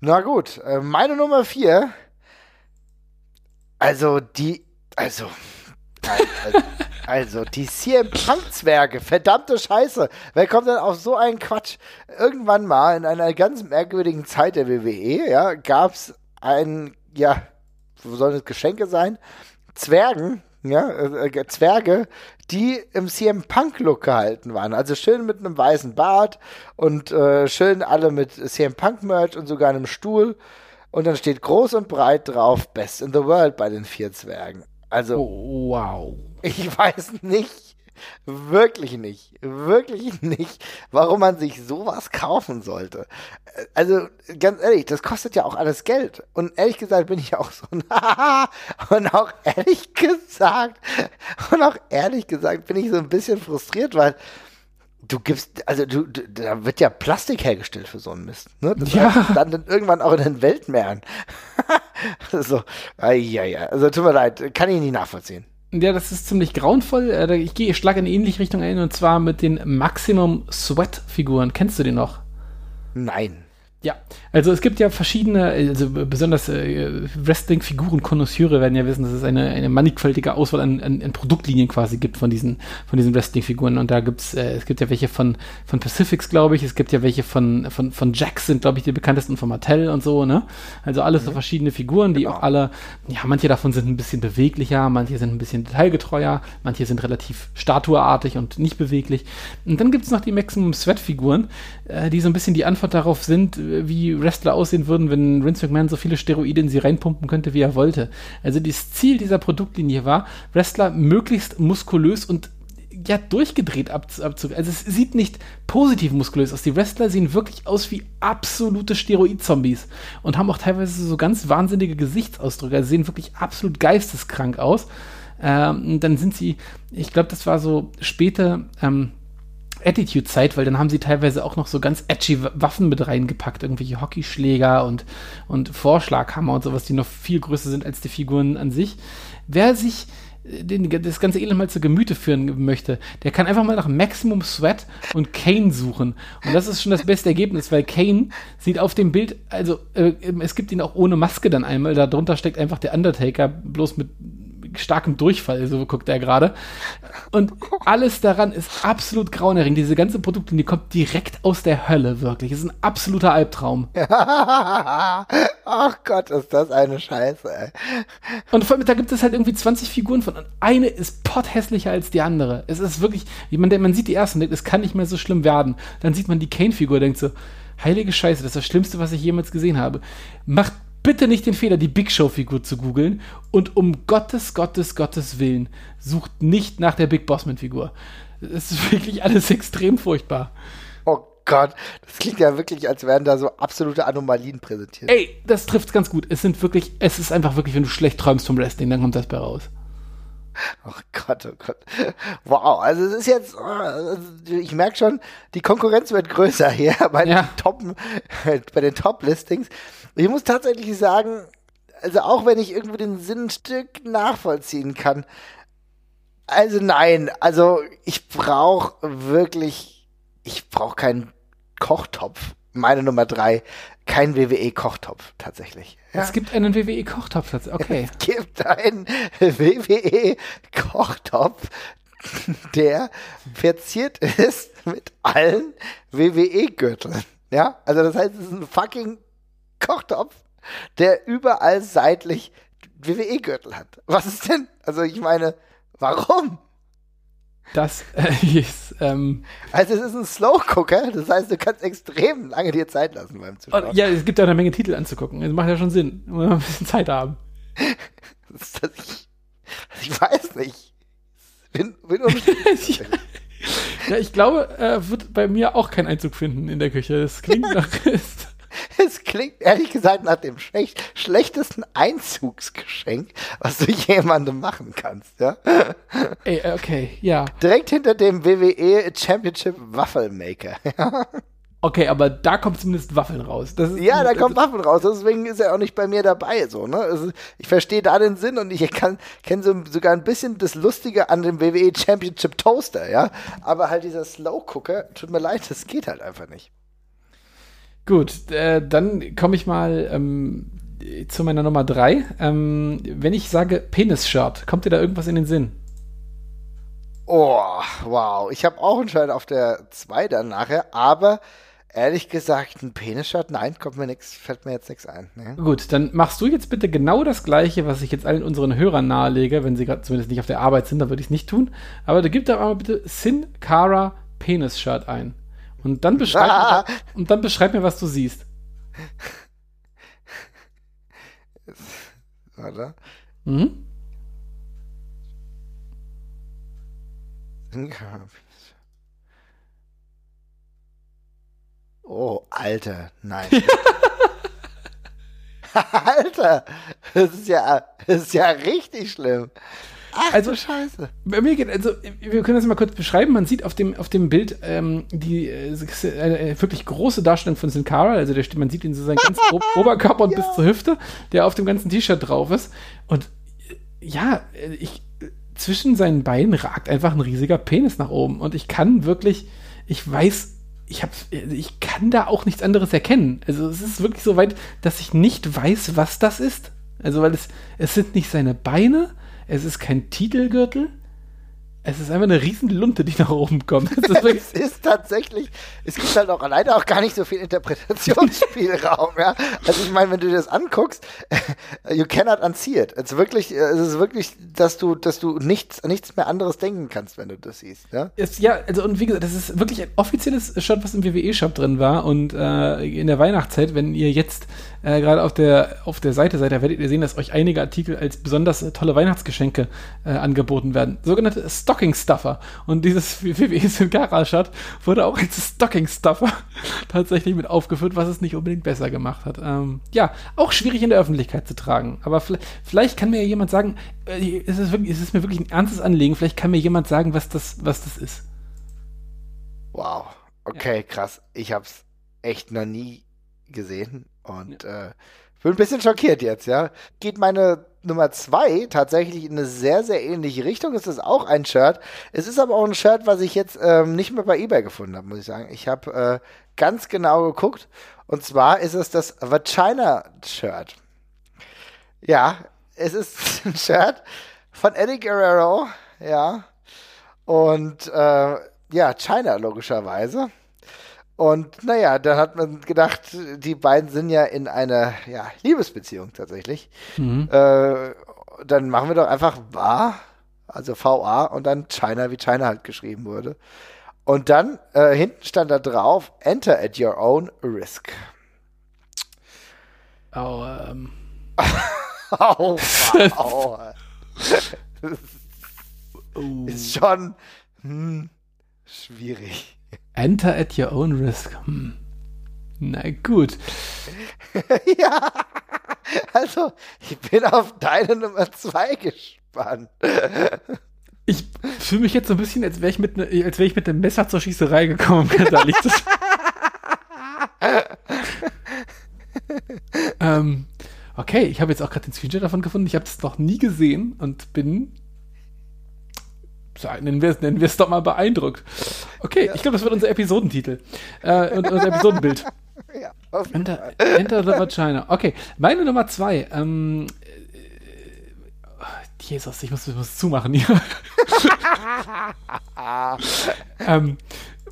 na gut, äh, meine Nummer vier. Also die, also, also, also die CM Punk-Zwerge, verdammte Scheiße. Wer kommt denn auf so einen Quatsch? Irgendwann mal in einer ganz merkwürdigen Zeit der WWE, ja, gab's ein, ja, sollen es Geschenke sein? Zwergen, ja, äh, äh, Zwerge, die im CM Punk Look gehalten waren. Also schön mit einem weißen Bart und äh, schön alle mit CM Punk Merch und sogar einem Stuhl. Und dann steht groß und breit drauf Best in the World bei den vier Zwergen. Also Oh, wow. (laughs) ich weiß nicht, wirklich nicht, wirklich (laughs) nicht, warum man sich sowas kaufen sollte. Äh, Also ganz ehrlich, das kostet ja auch alles Geld. Und ehrlich gesagt bin ich auch so ein (laughs) und auch ehrlich gesagt (laughs) und auch ehrlich gesagt bin ich so ein bisschen frustriert, weil du gibst, also du, du da wird ja Plastik hergestellt für so einen Mist. Ne? Das Ja. heißt, dann, dann irgendwann auch in den Weltmeeren. so, ja, ja, also tut mir leid, kann ich nicht nachvollziehen. Ja, das ist ziemlich grauenvoll. Äh, Ich gehe, ich schlage in eine ähnliche Richtung ein und zwar mit den Maximum Sweat Figuren. Kennst du die noch? Nein. Ja, also es gibt ja verschiedene, also besonders äh, Wrestling-Figuren-Konnoisseure werden ja wissen, dass es eine, eine mannigfaltige Auswahl an, an, an Produktlinien quasi gibt von diesen, von diesen Wrestling-Figuren. Und da gibt's, äh, es gibt ja welche von, von Pacifics, glaube ich, es gibt ja welche von, von, von Jax sind, glaube ich, die bekanntesten von Mattel und so, ne? Also alles mhm. so verschiedene Figuren, die genau. auch alle, ja, manche davon sind ein bisschen beweglicher, manche sind ein bisschen detailgetreuer, manche sind relativ statueartig und nicht beweglich. Und dann gibt's noch die Maximum Sweat-Figuren, äh, die so ein bisschen die Antwort darauf sind, wie Wrestler aussehen würden, wenn Vince McMahon so viele Steroide in sie reinpumpen könnte, wie er wollte. Also das Ziel dieser Produktlinie war, Wrestler möglichst muskulös und ja, durchgedreht abzug. Also es sieht nicht positiv muskulös aus. Die Wrestler sehen wirklich aus wie absolute Steroid-Zombies und haben auch teilweise so ganz wahnsinnige Gesichtsausdrücke. Also sehen wirklich absolut geisteskrank aus. Ähm, dann sind sie, ich glaube, das war so später, ähm, Attitude-Zeit, weil dann haben sie teilweise auch noch so ganz edgy Waffen mit reingepackt, irgendwelche Hockeyschläger und, und Vorschlaghammer und sowas, die noch viel größer sind als die Figuren an sich. Wer sich äh, den, das ganze Elend mal zu Gemüte führen möchte, der kann einfach mal nach Maximum Sweat und Kane suchen. Und das ist schon das beste Ergebnis, weil Kane sieht auf dem Bild, also äh, es gibt ihn auch ohne Maske dann einmal, darunter steckt einfach der Undertaker, bloß mit starkem Durchfall, so guckt er gerade. Und alles daran ist absolut grauenerregend. Diese ganze Produktlinie kommt direkt aus der Hölle, wirklich. Es ist ein absoluter Albtraum. (laughs) Ach Gott, ist das eine Scheiße, ey. Und vor allem, da gibt es halt irgendwie 20 Figuren von. Und eine ist potthässlicher als die andere. Es ist wirklich, man, man sieht die erste und denkt, es kann nicht mehr so schlimm werden. Dann sieht man die Kane-Figur und denkt so, heilige Scheiße, das ist das Schlimmste, was ich jemals gesehen habe. Macht bitte nicht den Fehler, die Big Show-Figur zu googeln und um Gottes, Gottes, Gottes Willen sucht nicht nach der Big Bossman-Figur. Es ist wirklich alles (laughs) extrem furchtbar. Oh Gott, das klingt ja wirklich, als wären da so absolute Anomalien präsentiert. Ey, das trifft ganz gut. Es sind wirklich, es ist einfach wirklich, wenn du schlecht träumst vom Wrestling, dann kommt das bei raus. Oh Gott, oh Gott. Wow, also es ist jetzt, oh, ich merke schon, die Konkurrenz wird größer hier (laughs) bei ja. den Top, bei den Top-Listings. Ich muss tatsächlich sagen, also auch wenn ich irgendwie den Sinn ein Stück nachvollziehen kann, also nein, also ich brauche wirklich, ich brauche keinen Kochtopf. Meine Nummer drei, kein WWE-Kochtopf tatsächlich. Ja? Es gibt einen WWE-Kochtopf, okay. Es gibt einen (laughs) WWE-Kochtopf, der verziert ist mit allen WWE-Gürteln. Ja, also das heißt, es ist ein fucking Kochtopf, der überall seitlich WWE-Gürtel hat. Was ist denn? Also ich meine, warum? Das äh, (laughs) ist. Ähm, also, es ist ein Slow-Cooker, das heißt, du kannst extrem lange dir Zeit lassen beim Zuschauen. ja, es gibt ja eine Menge Titel anzugucken. Das macht ja schon Sinn. Man muss ein bisschen Zeit haben. (laughs) das, das, ich, ich, weiß nicht. Bin, bin (laughs) ja, ich glaube, er wird bei mir auch keinen Einzug finden in der Küche. Das klingt nach. (laughs) Es klingt ehrlich gesagt nach dem schlecht, schlechtesten Einzugsgeschenk, was du (laughs) jemandem machen kannst, ja? (laughs) Ey, okay, ja. Direkt hinter dem WWE Championship Waffelmaker, ja. Okay, aber da kommt zumindest Waffeln raus. ja, da kommt Waffeln raus. Deswegen ist er auch nicht bei mir dabei. So, ne? Also ich verstehe da den Sinn und ich kenne so, sogar ein bisschen das Lustige an dem WWE Championship Toaster, ja. Aber halt dieser Slow Cooker, tut mir leid, das geht halt einfach nicht. Gut, äh, dann komme ich mal ähm, zu meiner Nummer drei. Ähm, wenn ich sage Penis-Shirt, kommt dir da irgendwas in den Sinn? Oh, wow. Ich habe auch einen Schein auf der 2 dann nachher, aber ehrlich gesagt, ein Penis-Shirt, nein, kommt mir nichts, fällt mir jetzt nichts ein. Ne? Gut, dann machst du jetzt bitte genau das Gleiche, was ich jetzt allen unseren Hörern nahelege, wenn sie gerade zumindest nicht auf der Arbeit sind, dann würde ich es nicht tun. Aber du gib da mal bitte Sin Cara Penis-Shirt ein. Und dann beschreib, ah. mir, (laughs) und dann beschreib mir, was du siehst. Warte. Mhm. (laughs) Oh, Alter, nein. (laughs) Alter, das ist ja, das ist ja richtig schlimm. Ach, also Scheiße. Bei mir geht, also wir können das mal kurz beschreiben. Man sieht auf dem, auf dem Bild ähm, die äh, eine wirklich große Darstellung von Sin Cara. Also der, man sieht ihn so seinen ganzen (laughs) Oberkörper und ja. bis zur Hüfte, der auf dem ganzen T-Shirt drauf ist. Und äh, ja, ich zwischen seinen Beinen ragt einfach ein riesiger Penis nach oben. Und ich kann wirklich, ich weiß ich habe, ich kann da auch nichts anderes erkennen. Also es ist wirklich so weit, dass ich nicht weiß, was das ist. Also weil es, es sind nicht seine Beine, es ist kein Titelgürtel, es ist einfach eine riesen Lunte, die nach oben kommt. (laughs) Es ist, tatsächlich, es gibt halt auch alleine auch gar nicht so viel Interpretationsspielraum, ja. Also ich meine, wenn du dir das anguckst, (laughs) you cannot unsee it. Es ist wirklich, es ist wirklich, dass du, dass du nichts, nichts mehr anderes denken kannst, wenn du das siehst, ja. Es, ja, also und wie gesagt, das ist wirklich ein offizielles Shot, was im WWE-Shop drin war und äh, in der Weihnachtszeit, wenn ihr jetzt äh, gerade auf der, auf der Seite seid, da werdet ihr sehen, dass euch einige Artikel als besonders äh, tolle Weihnachtsgeschenke äh, angeboten werden. Sogenannte Stocking Stuffer. Und dieses (laughs) WWE Sin Cara-Shot wurde auch als Stocking Stuffer (laughs) tatsächlich mit aufgeführt, was es nicht unbedingt besser gemacht hat. Ähm, ja, auch schwierig in der Öffentlichkeit zu tragen. Aber vielleicht, vielleicht kann mir jemand sagen, äh, es, ist wirklich, es ist mir wirklich ein ernstes Anliegen, vielleicht kann mir jemand sagen, was das, was das ist. Wow. Okay, ja. krass. Ich hab's echt noch nie gesehen. Und ja. äh, bin ein bisschen schockiert jetzt, ja. Geht meine Nummer zwei tatsächlich in eine sehr, sehr ähnliche Richtung. Es ist auch ein Shirt. Es ist aber auch ein Shirt, was ich jetzt ähm, nicht mehr bei eBay gefunden habe, muss ich sagen. Ich habe äh, ganz genau geguckt. Und zwar ist es das Vagina-Shirt. Ja, es ist (laughs) ein Shirt von Eddie Guerrero, ja. Und äh, ja, China logischerweise. Und naja, dann hat man gedacht, die beiden sind ja in einer ja, Liebesbeziehung tatsächlich. Mhm. Äh, dann machen wir doch einfach VA, also VA und dann China, wie China halt geschrieben wurde. Und dann äh, hinten stand da drauf, enter at your own risk. (laughs) (laughs) Oh, ähm. oh, wow. Ist schon hm, schwierig. Enter at your own risk. Hm. Na gut. (laughs) ja, also ich bin auf deine Nummer zwei gespannt. Ich fühle mich jetzt so ein bisschen, als wäre ich mit ne, als wäre ich mit dem Messer zur Schießerei gekommen, (laughs) ähm, okay, ich habe jetzt auch gerade den Screenshot davon gefunden. Ich habe es noch nie gesehen und bin nennen wir, nennen wir es doch mal beeindruckt. Okay, ja. ich glaube, das wird unser Episodentitel. Äh, und unser Episodenbild. (laughs) Ja, Enter, (laughs) Enter the Vagina. Okay, meine Nummer zwei. Ähm, äh, Jesus, ich muss, ich muss zumachen hier. (laughs) ähm,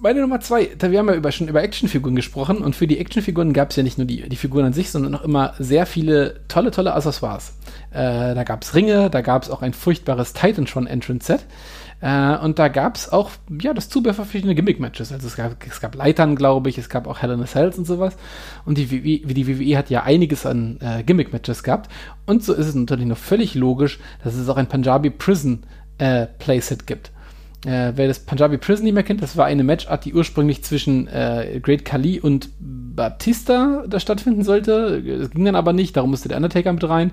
meine Nummer zwei, da wir haben ja über, schon über Actionfiguren gesprochen und für die Actionfiguren gab es ja nicht nur die, die Figuren an sich, sondern auch immer sehr viele tolle, tolle Accessoires. Äh, da gab es Ringe, da gab es auch ein furchtbares Titantron Entrance Set. Äh, und da gab es auch, ja, das Zubehör für verschiedene Gimmick-Matches. Also es gab, es gab Leitern, glaube ich, es gab auch Hell in a Cells und sowas. Und die, WWE, die WWE hat ja einiges an äh, Gimmick-Matches gehabt. Und so ist es natürlich noch völlig logisch, dass es auch ein Punjabi Prison äh, Playset gibt. Äh, wer das Punjabi Prison nicht mehr kennt, das war eine Matchart, die ursprünglich zwischen äh, Great Khali und Batista da stattfinden sollte. Das ging dann aber nicht, darum musste der Undertaker mit rein.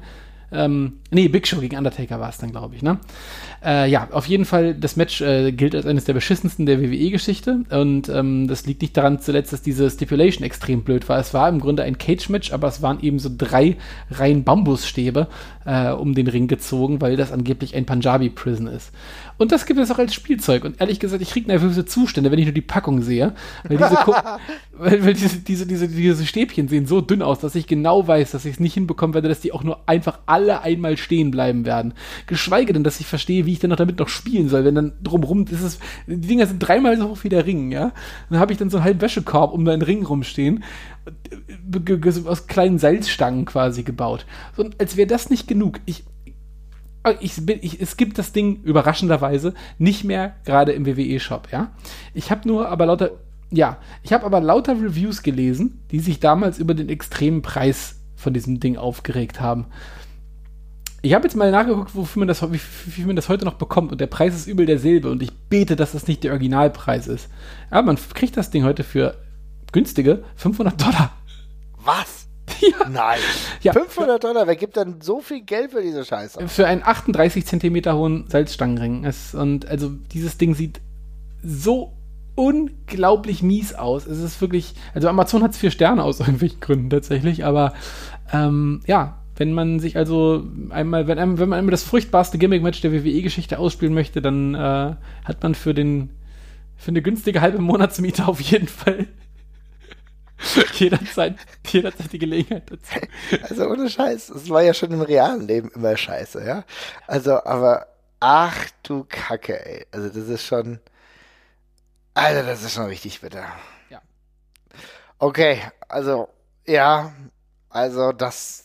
Ähm, nee, Big Show gegen Undertaker war es dann, glaube ich, ne? Äh, ja, auf jeden Fall, das Match äh, gilt als eines der beschissensten der WWE-Geschichte. Und ähm, das liegt nicht daran zuletzt, dass diese Stipulation extrem blöd war. Es war im Grunde ein Cage-Match, aber es waren eben so drei Reihen Bambusstäbe äh, um den Ring gezogen, weil das angeblich ein Punjabi-Prison ist. Und das gibt es auch als Spielzeug. Und ehrlich gesagt, ich kriege nervöse Zustände, wenn ich nur die Packung sehe. Weil diese, (laughs) weil, weil diese, diese, diese, diese Stäbchen sehen so dünn aus, dass ich genau weiß, dass ich es nicht hinbekommen werde, dass die auch nur einfach alle einmal stehen bleiben werden. Geschweige denn, dass ich verstehe, wie ich denn noch damit noch spielen soll, wenn dann drumrum, ist, die Dinger sind dreimal so hoch wie der Ring, ja. Dann habe ich dann so einen halben Wäschekorb um meinen Ring rumstehen aus kleinen Salzstangen quasi gebaut. So, als wäre das nicht genug. Ich, ich, bin, ich, es gibt das Ding überraschenderweise nicht mehr gerade im WWE-Shop, ja. Ich habe nur aber lauter, ja, ich habe aber lauter Reviews gelesen, die sich damals über den extremen Preis von diesem Ding aufgeregt haben. Ich habe jetzt mal nachgeguckt, wofür man das, wie, wie man das heute noch bekommt und der Preis ist übel derselbe und ich bete, dass das nicht der Originalpreis ist. Aber man kriegt das Ding heute für günstige 500 Dollar. Was? Ja. Nein. Ja. 500 Dollar, wer gibt dann so viel Geld für diese Scheiße? Für einen 38 Zentimeter hohen Salzstangenring. Es, und also dieses Ding sieht so unglaublich mies aus. Es ist wirklich, also Amazon hat es vier Sterne aus (laughs) irgendwelchen Gründen tatsächlich, aber ähm, ja, wenn man sich also einmal, wenn, einem, wenn man einmal das furchtbarste Gimmick-Match der WWE-Geschichte ausspielen möchte, dann äh, hat man für den Für eine günstige halbe Monatsmiete auf jeden Fall. (laughs) jederzeit, jederzeit die Gelegenheit dazu. Also ohne Scheiß, es war ja schon im realen Leben immer scheiße, ja. Also, aber ach du Kacke, ey. Also das ist schon. Alter, das ist schon richtig bitter. Ja. Okay, also, ja, also das.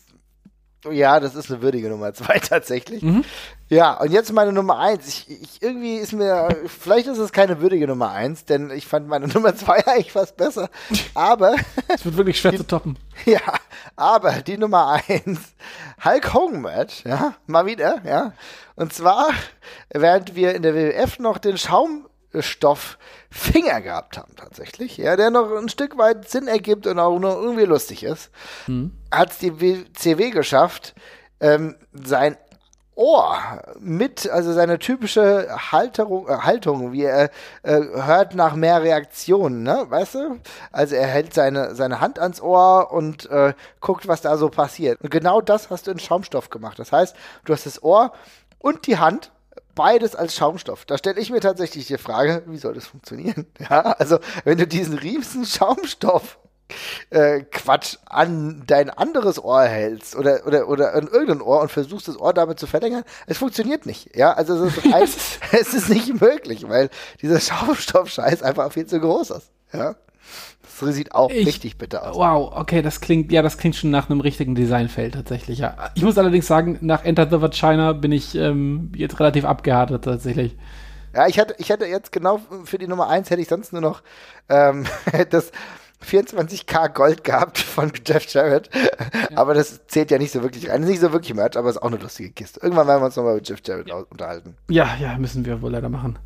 Ja, das ist eine würdige Nummer zwei (laughs) tatsächlich. Mhm. Ja, und jetzt meine Nummer eins. Ich, ich, irgendwie ist mir, vielleicht ist es keine würdige Nummer eins, denn ich fand meine (laughs) Nummer zwei eigentlich fast besser. Aber, (laughs) Es wird wirklich schwer zu toppen. ja, aber die Nummer eins, Hulk Hogan Match, ja, mal wieder, ja. Und zwar, während wir in der WWF noch den Schaumstoff Finger gehabt haben, tatsächlich, ja, der noch ein Stück weit Sinn ergibt und auch noch irgendwie lustig ist, hat es die WCW geschafft, ähm, sein Ohr mit, also seine typische Halterung, äh, Haltung, wie er äh, hört nach mehr Reaktionen, ne, weißt du? Also er hält seine, seine Hand ans Ohr und äh, guckt, was da so passiert. Und genau das hast du in Schaumstoff gemacht. Das heißt, du hast das Ohr und die Hand beides als Schaumstoff. Da stelle ich mir tatsächlich die Frage, wie soll das funktionieren? (laughs) Ja, also wenn du diesen riesen Schaumstoff äh, Quatsch an dein anderes Ohr hältst oder, oder, oder an irgendein Ohr und versuchst das Ohr damit zu verlängern, es funktioniert nicht. Ja, also es ist, (laughs) rein, es ist nicht möglich, weil dieser Schaumstoff-Scheiß einfach viel zu groß ist. Ja. Das sieht auch Ich- richtig bitter aus. Wow, okay, das klingt, ja, das klingt schon nach einem richtigen Designfeld tatsächlich, ja. Ich muss allerdings sagen, nach Enter the Vagina bin ich ähm, jetzt relativ abgehärtet tatsächlich. Ja, ich hatte, ich hätte jetzt genau für die Nummer 1 hätte ich sonst nur noch ähm, (laughs) das 24k Gold gehabt von Jeff Jarrett. Aber das zählt ja nicht so wirklich rein. Ist nicht so wirklich Merch, aber ist auch eine lustige Kiste. Irgendwann werden wir uns nochmal mit Jeff Jarrett au- unterhalten. Ja, ja, müssen wir wohl leider machen.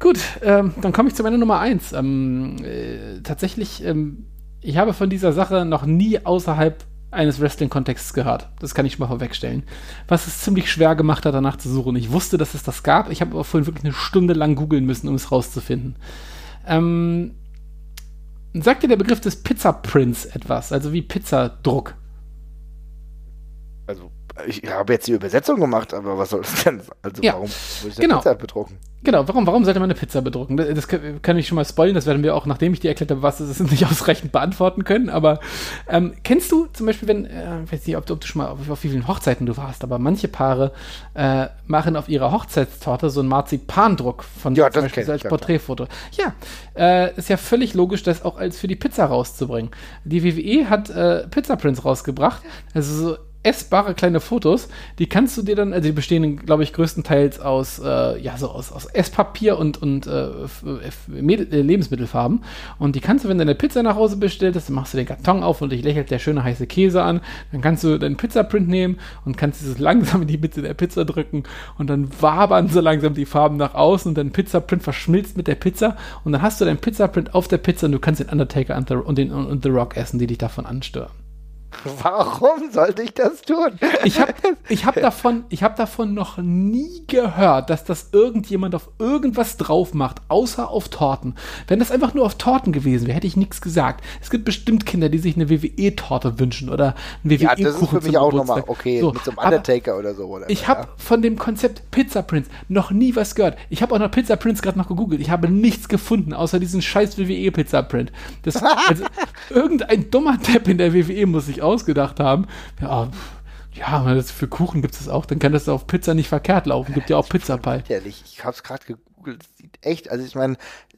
Gut, ähm, dann komme ich zu meiner Nummer eins. Ähm, äh, tatsächlich, ähm, ich habe von dieser Sache noch nie außerhalb eines Wrestling-Kontexts gehört. Das kann ich schon mal vorwegstellen. Was es ziemlich schwer gemacht hat, danach zu suchen. Ich wusste, dass es das gab. Ich habe aber vorhin wirklich eine Stunde lang googeln müssen, um es rauszufinden. Ähm, sagt dir der Begriff des Pizza-Prints etwas? Also wie Pizzadruck? Also, ich habe jetzt die Übersetzung gemacht, aber was soll das denn? Also, Ja, warum muss ich genau. Pizza bedrucken? Genau, warum, warum sollte man eine Pizza bedrucken? Das, das kann, kann ich schon mal spoilern, das werden wir auch, nachdem ich dir erklärt habe, was es ist, (laughs) nicht ausreichend beantworten können. Aber ähm, kennst du zum Beispiel, wenn, äh, ich weiß nicht, ob, du- ob du schon mal auf, auf wie vielen Hochzeiten du warst, aber manche Paare äh, machen auf ihrer Hochzeitstorte so einen Marzipandruck von Ja, zum Beispiel so als Porträtfoto. Ja, äh, ist ja völlig logisch, das auch als für die Pizza rauszubringen. Die WWE hat äh, Pizzaprints rausgebracht, also so essbare kleine Fotos, die kannst du dir dann, also die bestehen, glaube ich, größtenteils aus, äh, ja, so aus, aus Esspapier und, und äh, äh, Lebensmittelfarben. Und die kannst du, wenn du eine Pizza nach Hause bestellst, dann machst du den Karton auf und dich lächelt der schöne heiße Käse an. Dann kannst du deinen Pizzaprint nehmen und kannst dieses langsam in die Mitte der Pizza drücken und dann wabern so langsam die Farben nach außen und dein Pizzaprint verschmilzt mit der Pizza und dann hast du deinen Pizzaprint auf der Pizza und du kannst den Undertaker und, den, und The Rock essen, die dich davon anstören. (laughs) Warum sollte ich das tun? Ich habe ich hab (laughs) davon, ich hab davon noch nie gehört, dass das irgendjemand auf irgendwas drauf macht, außer auf Torten. Wenn das einfach nur auf Torten gewesen wäre, hätte ich nichts gesagt. Es gibt bestimmt Kinder, die sich eine WWE-Torte wünschen oder einen Ja, WWE-Kuchen das ist für mich auch nochmal okay. So, mit so einem Undertaker oder so. Oder ich habe von dem Konzept Pizza Prince noch nie was gehört. Ich habe auch nach Pizza Prince gerade noch gegoogelt. Ich habe nichts gefunden, außer diesen scheiß WWE Pizza Print. Das, (laughs) also, irgendein dummer Depp in der WWE muss sich ausgedacht haben. Ja, ja, das für Kuchen gibt es das auch. Dann kann das auf Pizza nicht verkehrt laufen. Gibt ja auch Pizza Pie. Ehrlich, ich hab's gerade gegoogelt. Sieht echt, also ich meine,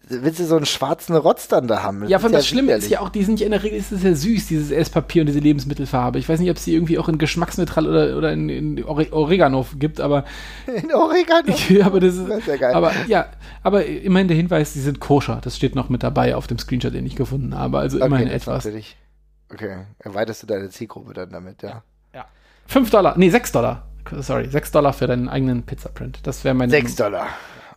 willst du so einen schwarzen Rotz dann da haben? Ja, vor allem das Schlimme ist ja auch, die sind ja in der Regel, ist es ja süß, dieses Esspapier und diese Lebensmittelfarbe. Ich weiß nicht, ob es die irgendwie auch in geschmacksneutral oder, oder in, in Ore Oregano gibt, aber (laughs) In Oregano. (laughs) Ja, aber das ist, Das ist ja geil. Aber ja, aber immerhin der Hinweis, die sind koscher. Das steht noch mit dabei auf dem Screenshot, den ich gefunden habe. Also immerhin das ist etwas. natürlich- Okay, erweiterst du deine Zielgruppe dann damit, ja. Ja. 5 Dollar, nee, 6 Dollar. Sorry, 6 Dollar für deinen eigenen Pizza-Print. Das wäre meine. 6 Dollar.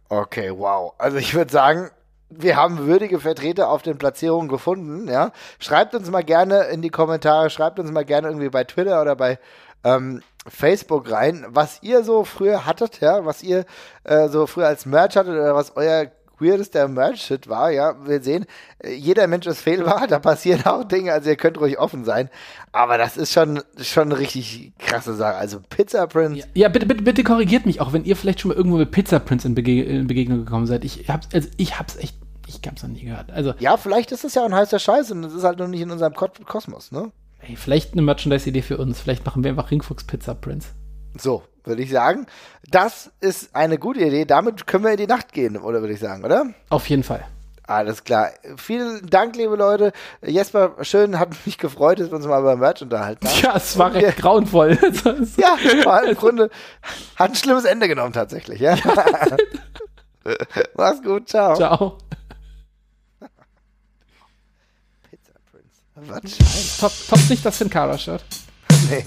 Okay, wow. Also ich würde sagen, wir haben würdige Vertreter auf den Platzierungen gefunden, ja. Schreibt uns mal gerne in die Kommentare, schreibt uns mal gerne irgendwie bei Twitter oder bei ähm, Facebook rein, was ihr so früher hattet, ja, was ihr äh, so früher als Merch hattet oder was euer weirdester Merch-Shit war, ja, wir sehen, äh, jeder Mensch ist fehlbar, (laughs) da passieren auch Dinge, also ihr könnt ruhig offen sein, aber das ist schon, schon eine richtig krasse Sache, also Pizza Prince. Ja, ja, bitte, bitte, bitte korrigiert mich, auch wenn ihr vielleicht schon mal irgendwo mit Pizza Prince in, Bege in Begegnung gekommen seid. Ich hab's, also ich hab's echt, ich hab's noch nie gehört. Also, Ja, vielleicht ist es ja ein heißer Scheiß und es ist halt noch nicht in unserem Ko Kosmos, ne? ey, vielleicht eine Merchandise-Idee für uns. Vielleicht machen wir einfach Ringfuchs Pizza Prince. So, würde ich sagen. Das ist eine gute Idee. Damit können wir in die Nacht gehen, oder würde ich sagen, oder? Auf jeden Fall. Alles klar. Vielen Dank, liebe Leute. Jesper, schön, hat mich gefreut, dass wir uns mal über Merch unterhalten haben. Ja, es war Und wir- recht grauenvoll. (laughs) Ja, vor allem im Grunde hat ein schlimmes Ende genommen tatsächlich, ja. (laughs) Mach's gut, ciao. Ciao. Pizza Prince. Was. Top, top nicht das Sin Cara-Shirt. Nee.